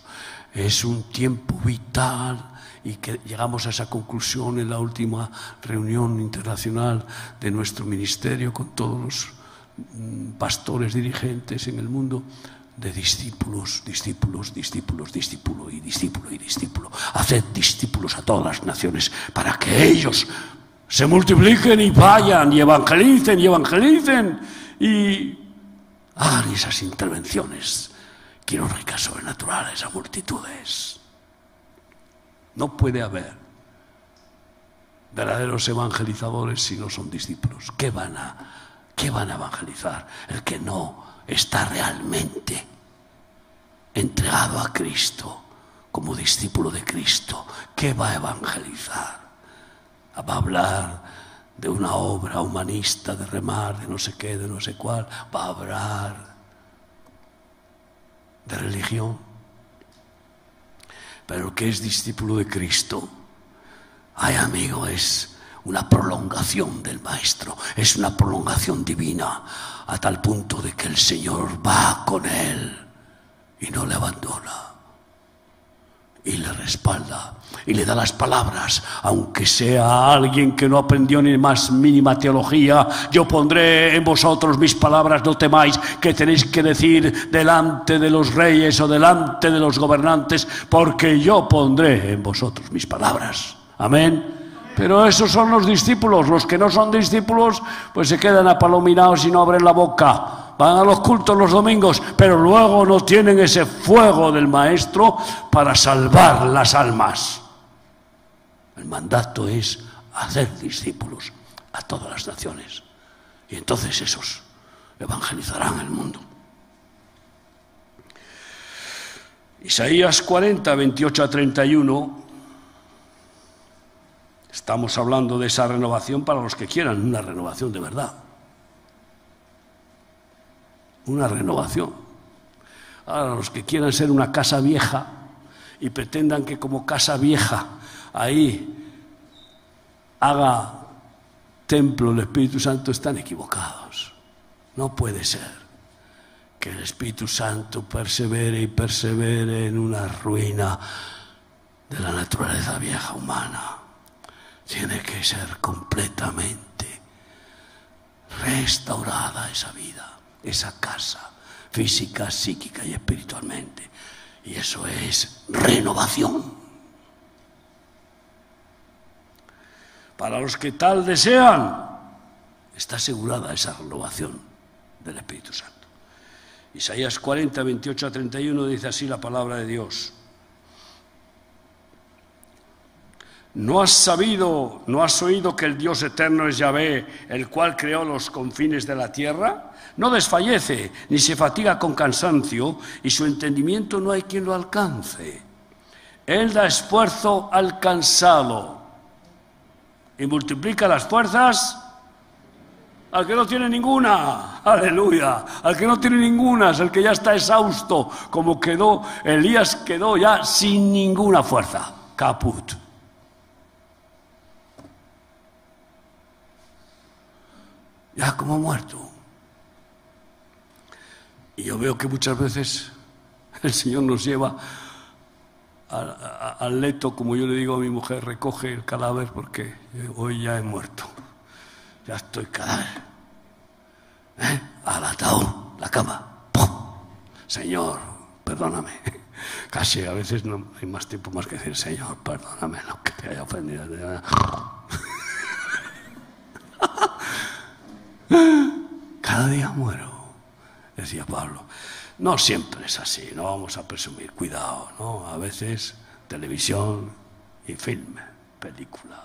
Es un tiempo vital y que llegamos a esa conclusión en la última reunión internacional de nuestro ministerio con todos los mm, pastores dirigentes en el mundo de discípulos, discípulos, discípulos, discípulo y discípulo y discípulo. Haced discípulos a todas las naciones para que ellos se multipliquen y vayan y evangelicen y evangelicen y hagan esas intervenciones quirúrgicas sobrenaturales a multitudes. No puede haber verdaderos evangelizadores si no son discípulos. ¿Qué van a, qué van a evangelizar? El que no está realmente entregado a Cristo como discípulo de Cristo. ¿Qué va a evangelizar? Va a hablar de una obra humanista, de remar, de no sé qué, de no sé cuál. Va a hablar de religión. Pero el que es discípulo de Cristo, ay amigo, es una prolongación del Maestro, es una prolongación divina, a tal punto de que el Señor va con él y no le abandona y le respalda y le da las palabras, aunque sea alguien que no aprendió ni más mínima teología, yo pondré en vosotros mis palabras, no temáis que tenéis que decir delante de los reyes o delante de los gobernantes, porque yo pondré en vosotros mis palabras. Amén. Pero esos son los discípulos, los que no son discípulos, pues se quedan apalominados y no abren la boca van a los cultos los domingos, pero luego no tienen ese fuego del Maestro para salvar las almas. El mandato es hacer discípulos a todas las naciones. Y entonces esos evangelizarán el mundo. Isaías 40, 28 a 31. Estamos hablando de esa renovación para los que quieran, una renovación de verdad una renovación. Ahora, los que quieran ser una casa vieja y pretendan que como casa vieja ahí haga templo el Espíritu Santo están equivocados. No puede ser que el Espíritu Santo persevere y persevere en una ruina de la naturaleza vieja humana. Tiene que ser completamente restaurada esa vida esa casa física, psíquica y espiritualmente. Y eso es renovación. Para los que tal desean, está asegurada esa renovación del Espíritu Santo. Isaías 40, 28 a 31 dice así la palabra de Dios. ¿No has sabido, no has oído que el Dios eterno es Yahvé, el cual creó los confines de la tierra? No desfallece, ni se fatiga con cansancio, y su entendimiento no hay quien lo alcance. Él da esfuerzo al cansado y multiplica las fuerzas al que no tiene ninguna. Aleluya. Al que no tiene ninguna es el que ya está exhausto, como quedó, Elías quedó ya sin ninguna fuerza. Caput. Ya como muerto. Y yo veo que muchas veces el Señor nos lleva al, leto, como yo le digo a mi mujer, recoge el cadáver porque hoy ya he muerto. Ya estoy cadáver. ¿Eh? Al ataúd, la cama. Señor, perdóname. Casi a veces no hay más tiempo más que decir, Señor, perdóname lo que te haya ofendido. Cada día muero, decía Pablo. No siempre es así, no vamos a presumir, cuidado, ¿no? A veces televisión y filme, película.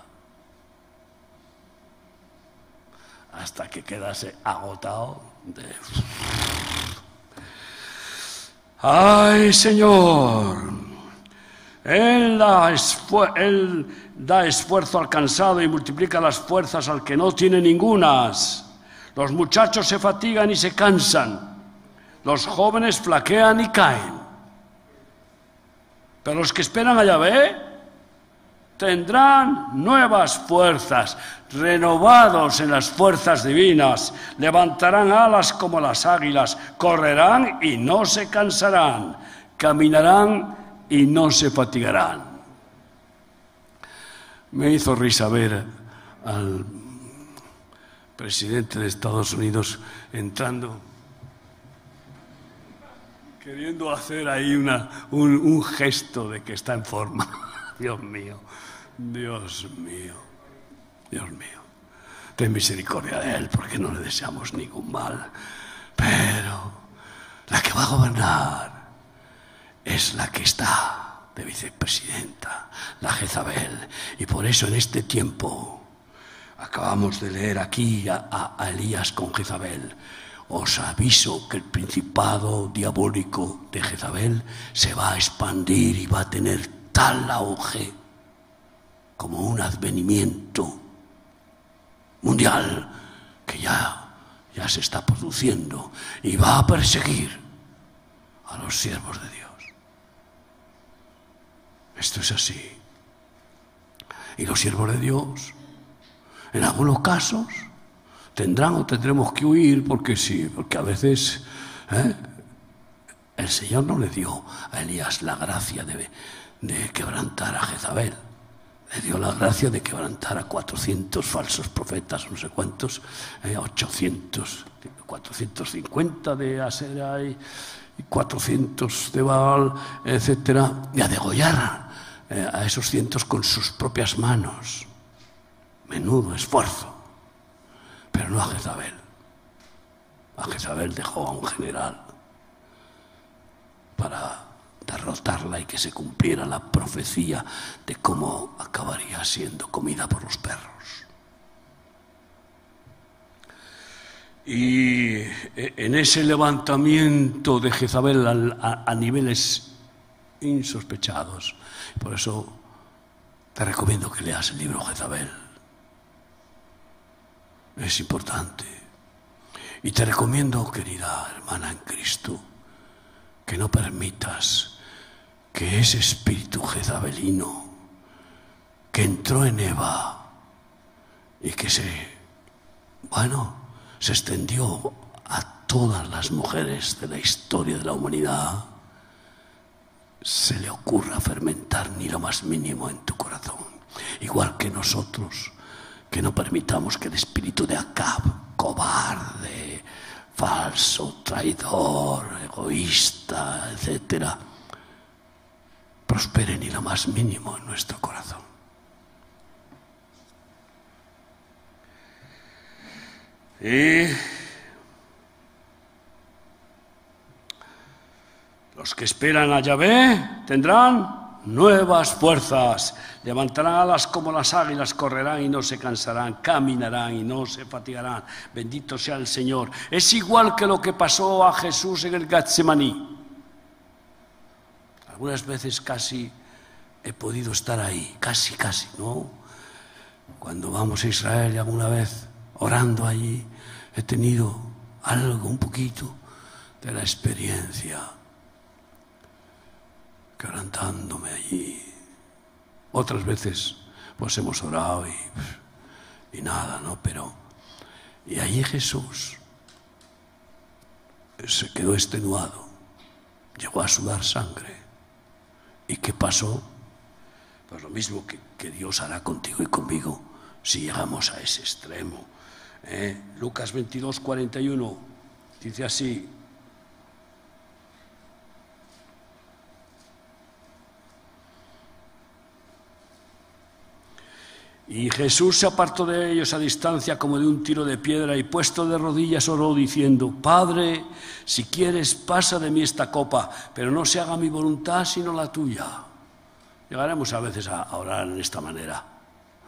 Hasta que quedase agotado de... ¡Ay, Señor! Él da, él da esfuerzo al cansado y multiplica las fuerzas al que no tiene ningunas. Los muchachos se fatigan y se cansan. Los jóvenes flaquean y caen. Pero los que esperan a Yahvé tendrán nuevas fuerzas, renovados en las fuerzas divinas, levantarán alas como las águilas, correrán y no se cansarán, caminarán y no se fatigarán. Me hizo risa ver al presidente de Estados Unidos entrando queriendo hacer ahí una, un, gesto de que está en forma. Dios mío, Dios mío, Dios mío. Ten misericordia de él porque no le deseamos ningún mal. Pero la que va a gobernar es la que está de vicepresidenta, la Jezabel. Y por eso en este tiempo acabamos de leer aquí a, a Elías con Jezabel os aviso que el principado diabólico de Jezabel se va a expandir y va a tener tal auge como un advenimiento mundial que ya, ya se está produciendo y va a perseguir a los siervos de Dios. Esto es así. Y los siervos de Dios, en algunos casos, tendrán o tendremos que huir porque sí, porque a veces ¿eh? el Señor no le dio a Elías la gracia de, quebrantar a Jezabel. Le dio la gracia de quebrantar a 400 falsos profetas, no sé cuántos, 800, ¿eh? 450 de Asera y 400 de Baal, etcétera, y a degollar eh, a esos cientos con sus propias manos. Menudo esfuerzo pero no a Jezabel. A Jezabel dejó a un general para derrotarla y que se cumpliera la profecía de cómo acabaría siendo comida por los perros. Y en ese levantamiento de Jezabel a, niveles insospechados, por eso te recomiendo que leas el libro Jezabel es importante. Y te recomiendo, querida hermana en Cristo, que no permitas que ese espíritu jezabelino que entró en Eva y que se, bueno, se extendió a todas las mujeres de la historia de la humanidad, se le ocurra fermentar ni lo más mínimo en tu corazón. Igual que nosotros que no permitamos que el espíritu de Acab, cobarde, falso, traidor, egoísta, etcétera, prospere ni lo más mínimo en nuestro corazón. Y los que esperan a Yahvé tendrán nuevas fuerzas. Levantarán alas como las águilas, correrán y no se cansarán, caminarán y no se fatigarán. Bendito sea el Señor. Es igual que lo que pasó a Jesús en el Getsemaní. Algunas veces casi he podido estar ahí, casi, casi, ¿no? Cuando vamos a Israel y alguna vez orando allí, he tenido algo, un poquito de la experiencia quebrantándome allí. Otras veces pues hemos orado y, y nada, ¿no? Pero, y allí Jesús se quedó extenuado, llegó a sudar sangre. ¿Y qué pasó? Pues lo mismo que, que Dios hará contigo y conmigo si llegamos a ese extremo. ¿eh? Lucas 22, 41 dice así, Y Jesús se apartó de ellos a distancia como de un tiro de piedra y puesto de rodillas oró diciendo, Padre, si quieres pasa de mí esta copa, pero no se haga mi voluntad sino la tuya. Llegaremos a veces a orar en esta manera.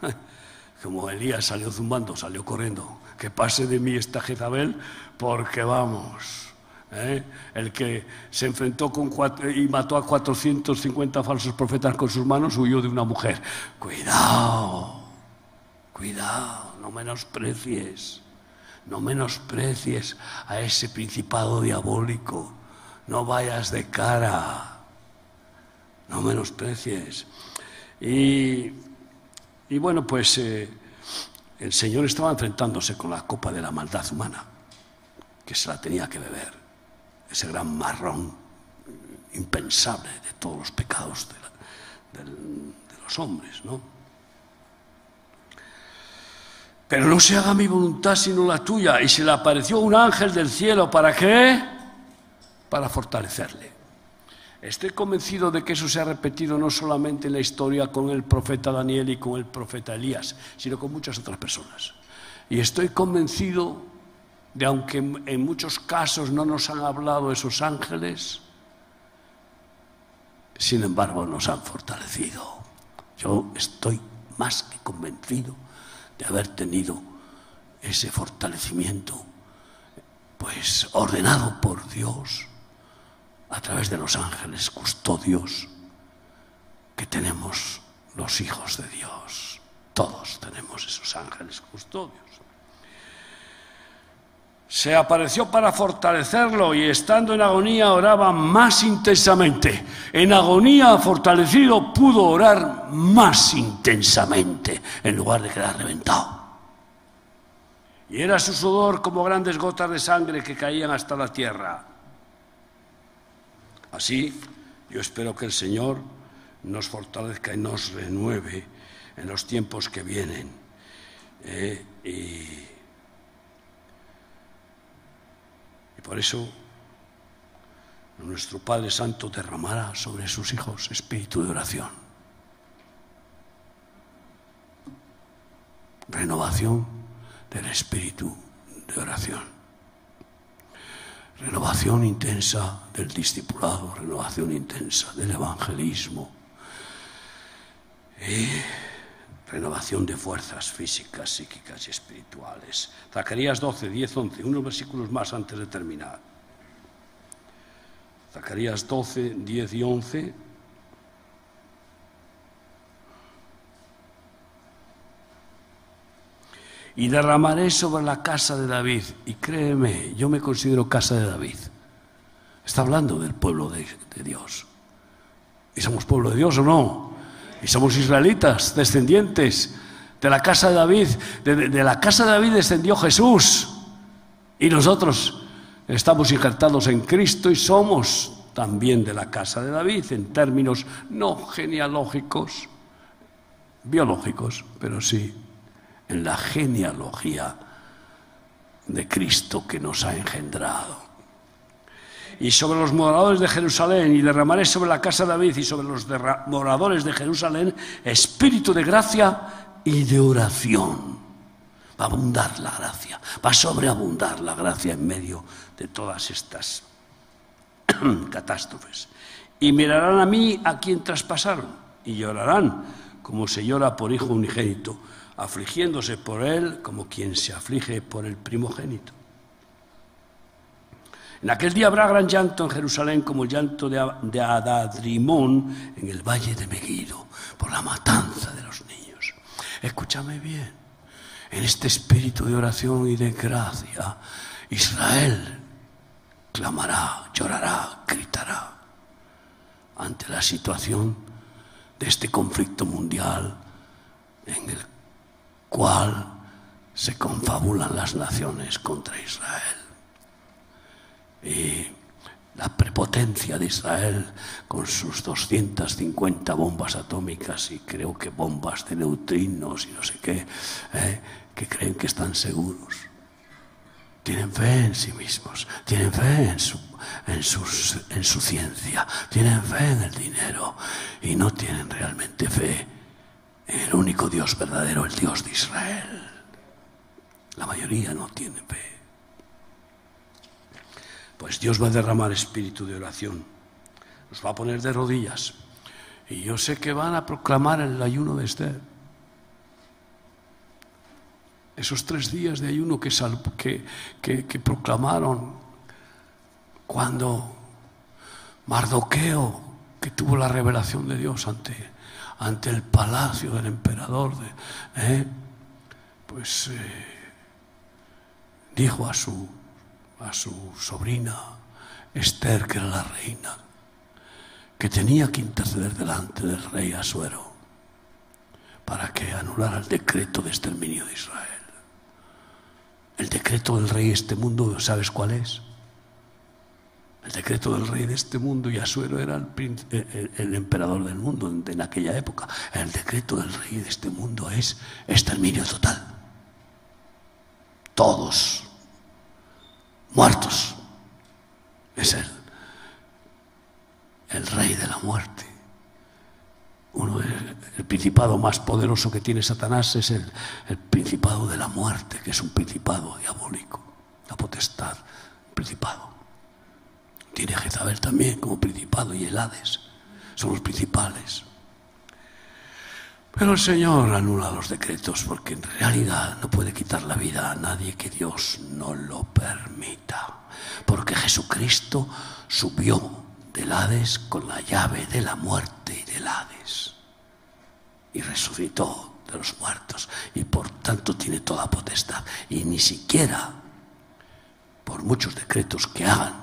Como Elías salió zumbando, salió corriendo, que pase de mí esta Jezabel, porque vamos. ¿eh? El que se enfrentó con y mató a 450 falsos profetas con sus manos huyó de una mujer. Cuidado. Cuidado, no menosprecies, no menosprecies a ese principado diabólico, no vayas de cara, no menosprecies. Y, bueno, pues eh, el Señor estaba enfrentándose con la copa de la maldad humana, que se la tenía que beber, ese gran marrón impensable de todos los pecados de, de los hombres, ¿no? Pero no se haga mi voluntad sino la tuya. Y se le apareció un ángel del cielo. ¿Para qué? Para fortalecerle. Estoy convencido de que eso se ha repetido no solamente en la historia con el profeta Daniel y con el profeta Elías, sino con muchas otras personas. Y estoy convencido de, aunque en muchos casos no nos han hablado esos ángeles, sin embargo nos han fortalecido. Yo estoy más que convencido de haber tenido ese fortalecimiento, pues ordenado por Dios a través de los ángeles custodios que tenemos los hijos de Dios. Todos tenemos esos ángeles custodios se apareció para fortalecerlo y estando en agonía oraba más intensamente. En agonía fortalecido pudo orar más intensamente en lugar de quedar reventado. Y era su sudor como grandes gotas de sangre que caían hasta la tierra. Así, yo espero que el Señor nos fortalezca y nos renueve en los tiempos que vienen. Eh, Por eso nuestro Padre Santo derramará sobre sus hijos espíritu de oración. Renovación del espíritu de oración. Renovación intensa del discipulado, renovación intensa del evangelismo. Y renovación de fuerzas físicas, psíquicas y espirituales. Zacarías 12, 10, 11, unos versículos más antes de terminar. Zacarías 12, 10 y 11. Y derramaré sobre la casa de David. Y créeme, yo me considero casa de David. Está hablando del pueblo de, de Dios. ¿Y somos pueblo de Dios o no? Y somos israelitas, descendientes de la casa de David. De, la casa de David descendió Jesús. Y nosotros estamos injertados en Cristo y somos también de la casa de David en términos no genealógicos, biológicos, pero sí en la genealogía de Cristo que nos ha engendrado y sobre los moradores de Jerusalén, y derramaré sobre la casa de David y sobre los moradores de Jerusalén espíritu de gracia y de oración. Va a abundar la gracia, va a sobreabundar la gracia en medio de todas estas catástrofes. y mirarán a mí a quien traspasaron y llorarán como se llora por hijo unigénito, afligiéndose por él como quien se aflige por el primogénito. En aquel día habrá gran llanto en Jerusalén como el llanto de Adadrimón en el valle de Megiddo por la matanza de los niños. Escúchame bien, en este espíritu de oración y de gracia, Israel clamará, llorará, gritará ante la situación de este conflicto mundial en el cual se confabulan las naciones contra Israel. Y la prepotencia de Israel con sus 250 bombas atómicas y creo que bombas de neutrinos y no sé qué, ¿eh? que creen que están seguros. Tienen fe en sí mismos, tienen fe en su, en, sus, en su ciencia, tienen fe en el dinero y no tienen realmente fe en el único Dios verdadero, el Dios de Israel. La mayoría no tiene fe. Pues Dios va a derramar espíritu de oración, nos va a poner de rodillas. Y yo sé que van a proclamar el ayuno de Esther. Esos tres días de ayuno que, que, proclamaron cuando Mardoqueo, que tuvo la revelación de Dios ante, ante el palacio del emperador, ¿eh? pues eh, dijo a su, a su sobrina Esther, que era la reina, que tenía que interceder delante del rey Asuero para que anulara el decreto de exterminio de Israel. El decreto del rey de este mundo, ¿sabes cuál es? El decreto del rey de este mundo, y Asuero era el, emperador del mundo en, aquella época. El decreto del rey de este mundo es exterminio total. Todos muertos. Es él, el rey de la muerte. Uno el principado más poderoso que tiene Satanás es el, principado de la muerte, que es un principado diabólico, la potestad, principado. Tiene Jezabel también como principado y el Hades, son los principales. Pero el Señor anula los decretos porque en realidad no puede quitar la vida a nadie que Dios no lo permita. Porque Jesucristo subió del Hades con la llave de la muerte y del Hades. Y resucitó de los muertos y por tanto tiene toda potestad. Y ni siquiera, por muchos decretos que hagan,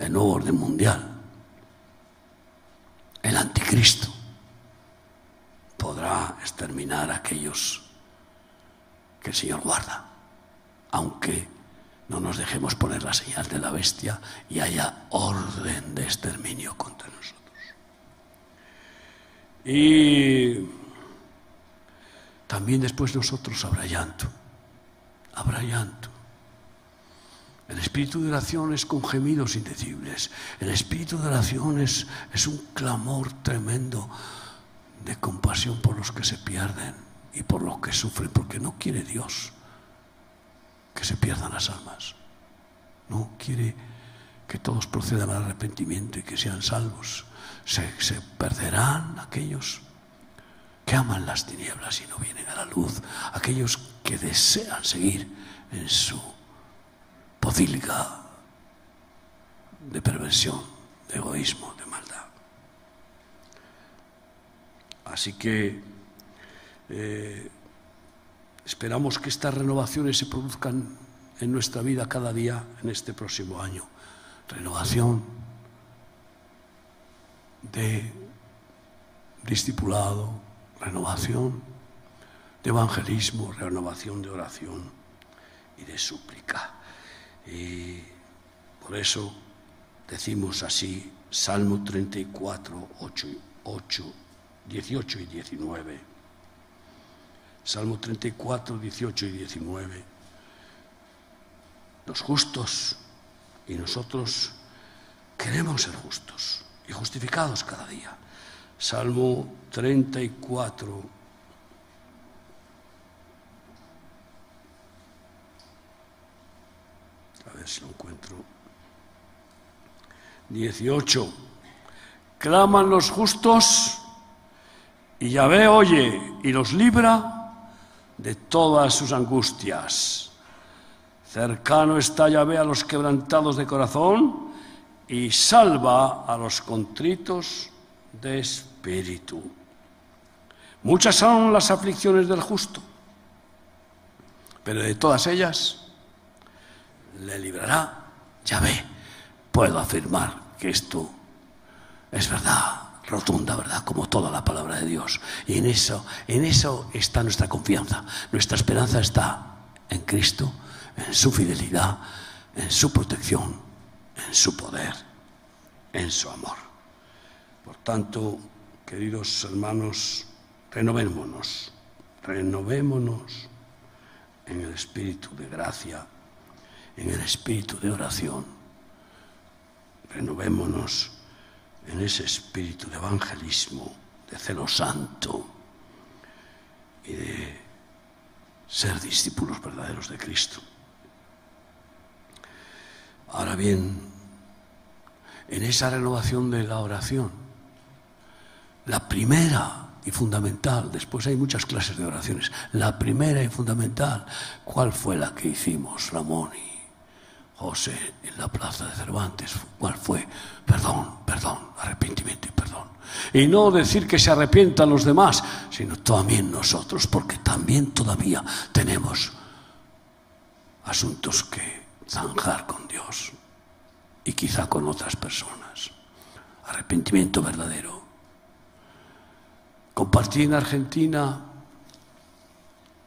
el nuevo orden mundial, el anticristo podrá exterminar a aquellos que el Señor guarda, aunque no nos dejemos poner la señal de la bestia y haya orden de exterminio contra nosotros. Y también después nosotros habrá llanto, habrá llanto. El espíritu de oración es con gemidos indecibles. El espíritu de oración es, es un clamor tremendo de compasión por los que se pierden y por los que sufren, porque no quiere Dios que se pierdan las almas. No quiere que todos procedan al arrepentimiento y que sean salvos. Se, perderán aquellos que aman las tinieblas y no vienen a la luz, aquellos que desean seguir en su podilga de perversión, de egoísmo, de maldad. Así que eh, Esperamos que estas renovaciones se produzcan en nuestra vida cada día en este próximo año. Renovación de discipulado, renovación de evangelismo, renovación de oración y de súplica. Y por eso decimos así, Salmo 34, 8, 8 18 y 19. Salmo 34, 18 y 19. Los justos y nosotros queremos ser justos y justificados cada día. Salmo 34. A ver si lo encuentro. 18. Claman los justos y Yahvé oye y los libra de todas sus angustias. Cercano está Yahvé a los quebrantados de corazón y salva a los contritos de espíritu. Muchas son las aflicciones del justo, pero de todas ellas le librará Yahvé. Puedo afirmar que esto es verdad, rotunda verdad, como toda la palabra de Dios. Y en eso, en eso está nuestra confianza. Nuestra esperanza está en Cristo, en su fidelidad, en su protección, en su poder, en su amor. Por tanto, queridos hermanos, renovémonos, renovémonos en el espíritu de gracia, en el espíritu de oración. Renovémonos en ese espíritu de evangelismo, de celo santo y de ser discípulos verdaderos de Cristo. Ahora bien, en esa renovación de la oración, la primera y fundamental, después hay muchas clases de oraciones, la primera y fundamental, ¿cuál fue la que hicimos, Ramón y José en la plaza de Cervantes? ¿Cuál fue? Perdón, perdón, arrepentimiento y perdón. Y no decir que se arrepientan los demás, sino también nosotros, porque también todavía tenemos asuntos que zanjar con Dios y quizá con otras personas. Arrepentimiento verdadero. Compartí en Argentina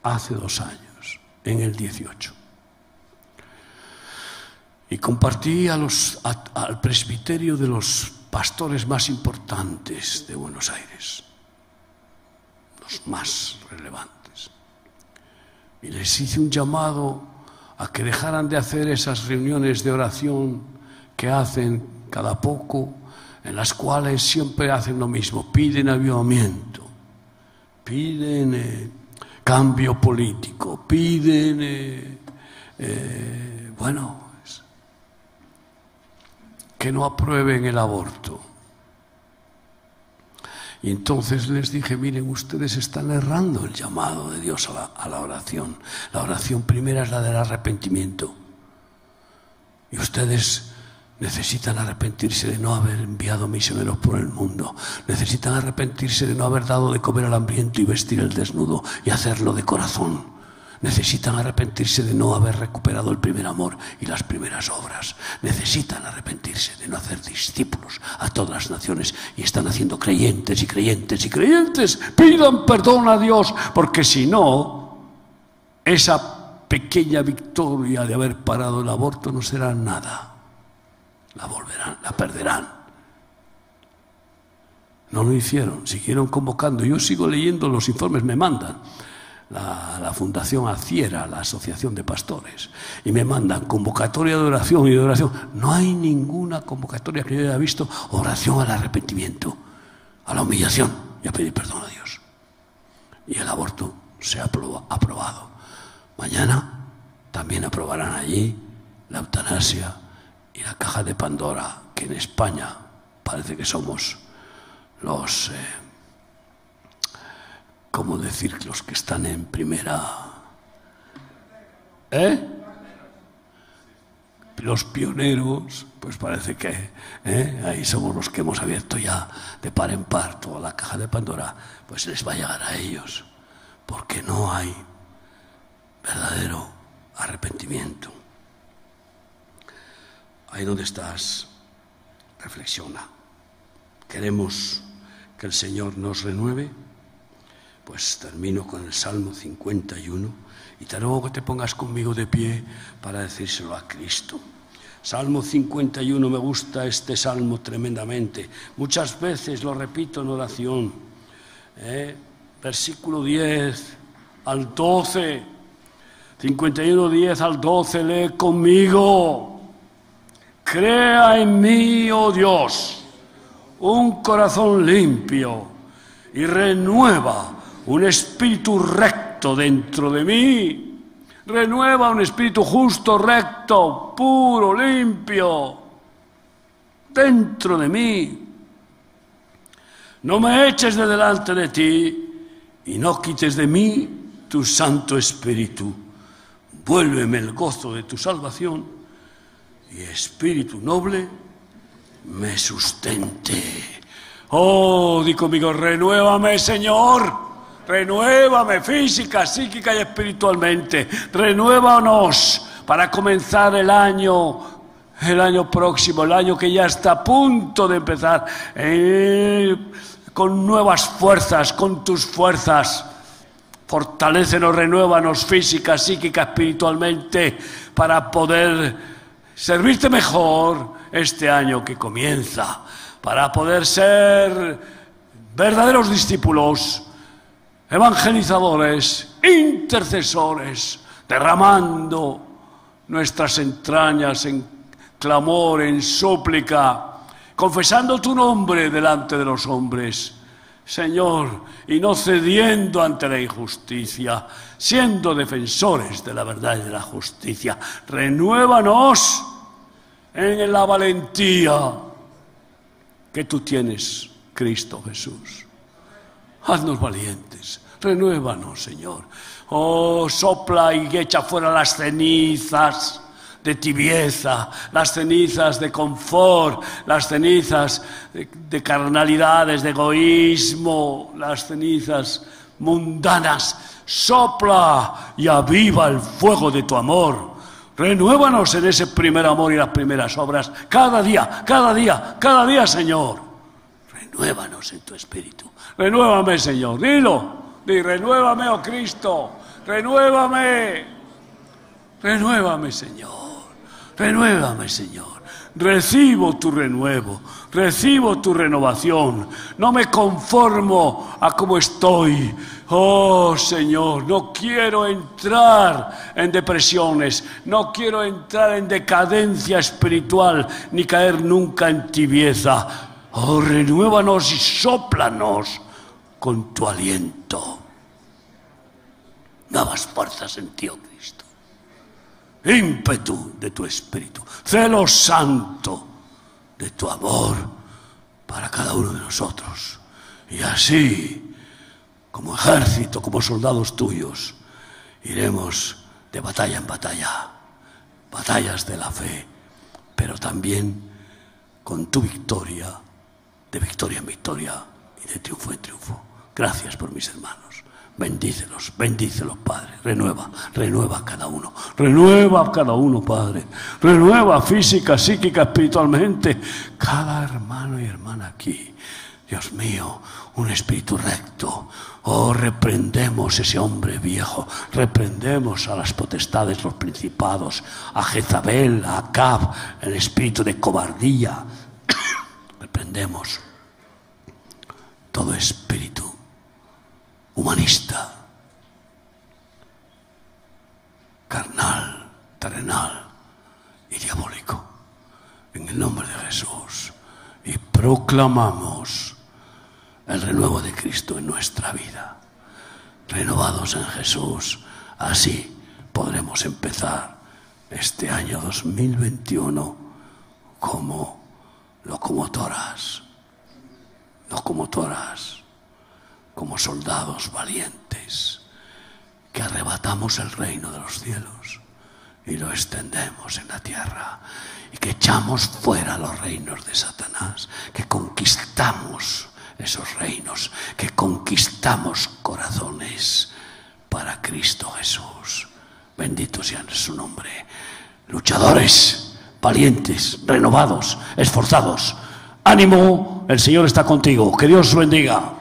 hace dos años, en el 18. Y compartí al presbiterio de los pastores más importantes de Buenos Aires, los más relevantes. Y les hice un llamado a que dejaran de hacer esas reuniones de oración que hacen cada poco, en las cuales siempre hacen lo mismo, piden avivamiento, piden eh, cambio político, piden, eh, eh, bueno, que no aprueben el aborto. Y entonces les dije, miren, ustedes están errando el llamado de Dios a la, oración. La oración primera es la del arrepentimiento. Y ustedes necesitan arrepentirse de no haber enviado misioneros por el mundo. Necesitan arrepentirse de no haber dado de comer al hambriento y vestir el desnudo y hacerlo de corazón necesitan arrepentirse de no haber recuperado el primer amor y las primeras obras. Necesitan arrepentirse de no hacer discípulos a todas las naciones y están haciendo creyentes y creyentes y creyentes. Pidan perdón a Dios, porque si no, esa pequeña victoria de haber parado el aborto no será nada. La volverán, la perderán. No lo hicieron, siguieron convocando. Yo sigo leyendo los informes, me mandan la, Fundación Aciera, la Asociación de Pastores, y me mandan convocatoria de oración y de oración. No hay ninguna convocatoria que yo haya visto oración al arrepentimiento, a la humillación y a pedir perdón a Dios. Y el aborto se ha aprobado. Mañana también aprobarán allí la eutanasia y la caja de Pandora, que en España parece que somos los... Eh, ¿cómo decir los que están en primera? ¿Eh? Los pioneros, pues parece que ¿eh? ahí somos los que hemos abierto ya de par en par toda la caja de Pandora, pues les va a llegar a ellos, porque no hay verdadero arrepentimiento. Ahí donde estás, reflexiona. ¿Queremos que el Señor nos renueve? Pues termino con el Salmo 51 y te ruego que te pongas conmigo de pie para decírselo a Cristo. Salmo 51, me gusta este salmo tremendamente. Muchas veces lo repito en oración. ¿eh? Versículo 10 al 12. 51, 10 al 12, lee conmigo. Crea en mí, oh Dios, un corazón limpio y renueva un espíritu recto dentro de mí. Renueva un espíritu justo, recto, puro, limpio, dentro de mí. No me eches de delante de ti y no quites de mí tu Santo Espíritu. Vuélveme el gozo de tu salvación y Espíritu noble me sustente. Oh, di conmigo, renuévame, Señor. Renuévame física, psíquica y espiritualmente. Renuévanos para comenzar el año, el año próximo, el año que ya está a punto de empezar, eh, con nuevas fuerzas, con tus fuerzas. Fortalécenos, renuévanos física, psíquica, espiritualmente, para poder servirte mejor este año que comienza, para poder ser verdaderos discípulos, evangelizadores, intercesores, derramando nuestras entrañas en clamor, en súplica, confesando tu nombre delante de los hombres, Señor, y no cediendo ante la injusticia, siendo defensores de la verdad y de la justicia. Renuévanos en la valentía que tú tienes, Cristo Jesús. Haznos valientes, renuévanos, Señor. Oh, sopla y echa fuera las cenizas de tibieza, las cenizas de confort, las cenizas de, carnalidades, de egoísmo, las cenizas mundanas. Sopla y aviva el fuego de tu amor. Renuévanos en ese primer amor y las primeras obras. Cada día, cada día, cada día, Señor. Renuévanos en tu espíritu. Renuévame, Señor. Dilo. Di, renuévame, oh Cristo. Renuévame. Renuévame, Señor. Renuévame, Señor. Recibo tu renuevo, recibo tu renovación. No me conformo a como estoy. Oh Señor, no quiero entrar en depresiones, no quiero entrar en decadencia espiritual, ni caer nunca en tibieza. Oh, renuévanos y sóplanos con tu aliento. Dabas fuerzas en ti, oh Cristo. Ímpetu de tu espíritu, celo santo de tu amor para cada uno de nosotros. Y así, como ejército, como soldados tuyos, iremos de batalla en batalla, batallas de la fe, pero también con tu victoria, de victoria en victoria y de triunfo en triunfo. Gracias por mis hermanos. Bendícelos, bendícelos, Padre. Renueva, renueva a cada uno. Renueva a cada uno, Padre. Renueva física, psíquica, espiritualmente. Cada hermano y hermana aquí. Dios mío, un espíritu recto. Oh, reprendemos ese hombre viejo. Reprendemos a las potestades, los principados, a Jezabel, a Acab, el espíritu de cobardía. reprendemos todo espíritu humanista, carnal, terrenal y diabólico. En el nombre de Jesús. Y proclamamos el renuevo de Cristo en nuestra vida. Renovados en Jesús. Así podremos empezar este año 2021 como locomotoras. Locomotoras como soldados valientes que arrebatamos el reino de los cielos y lo extendemos en la tierra y que echamos fuera los reinos de Satanás, que conquistamos esos reinos, que conquistamos corazones para Cristo Jesús. Bendito sea su nombre. Luchadores, valientes, renovados, esforzados. Ánimo, el Señor está contigo. Que Dios bendiga.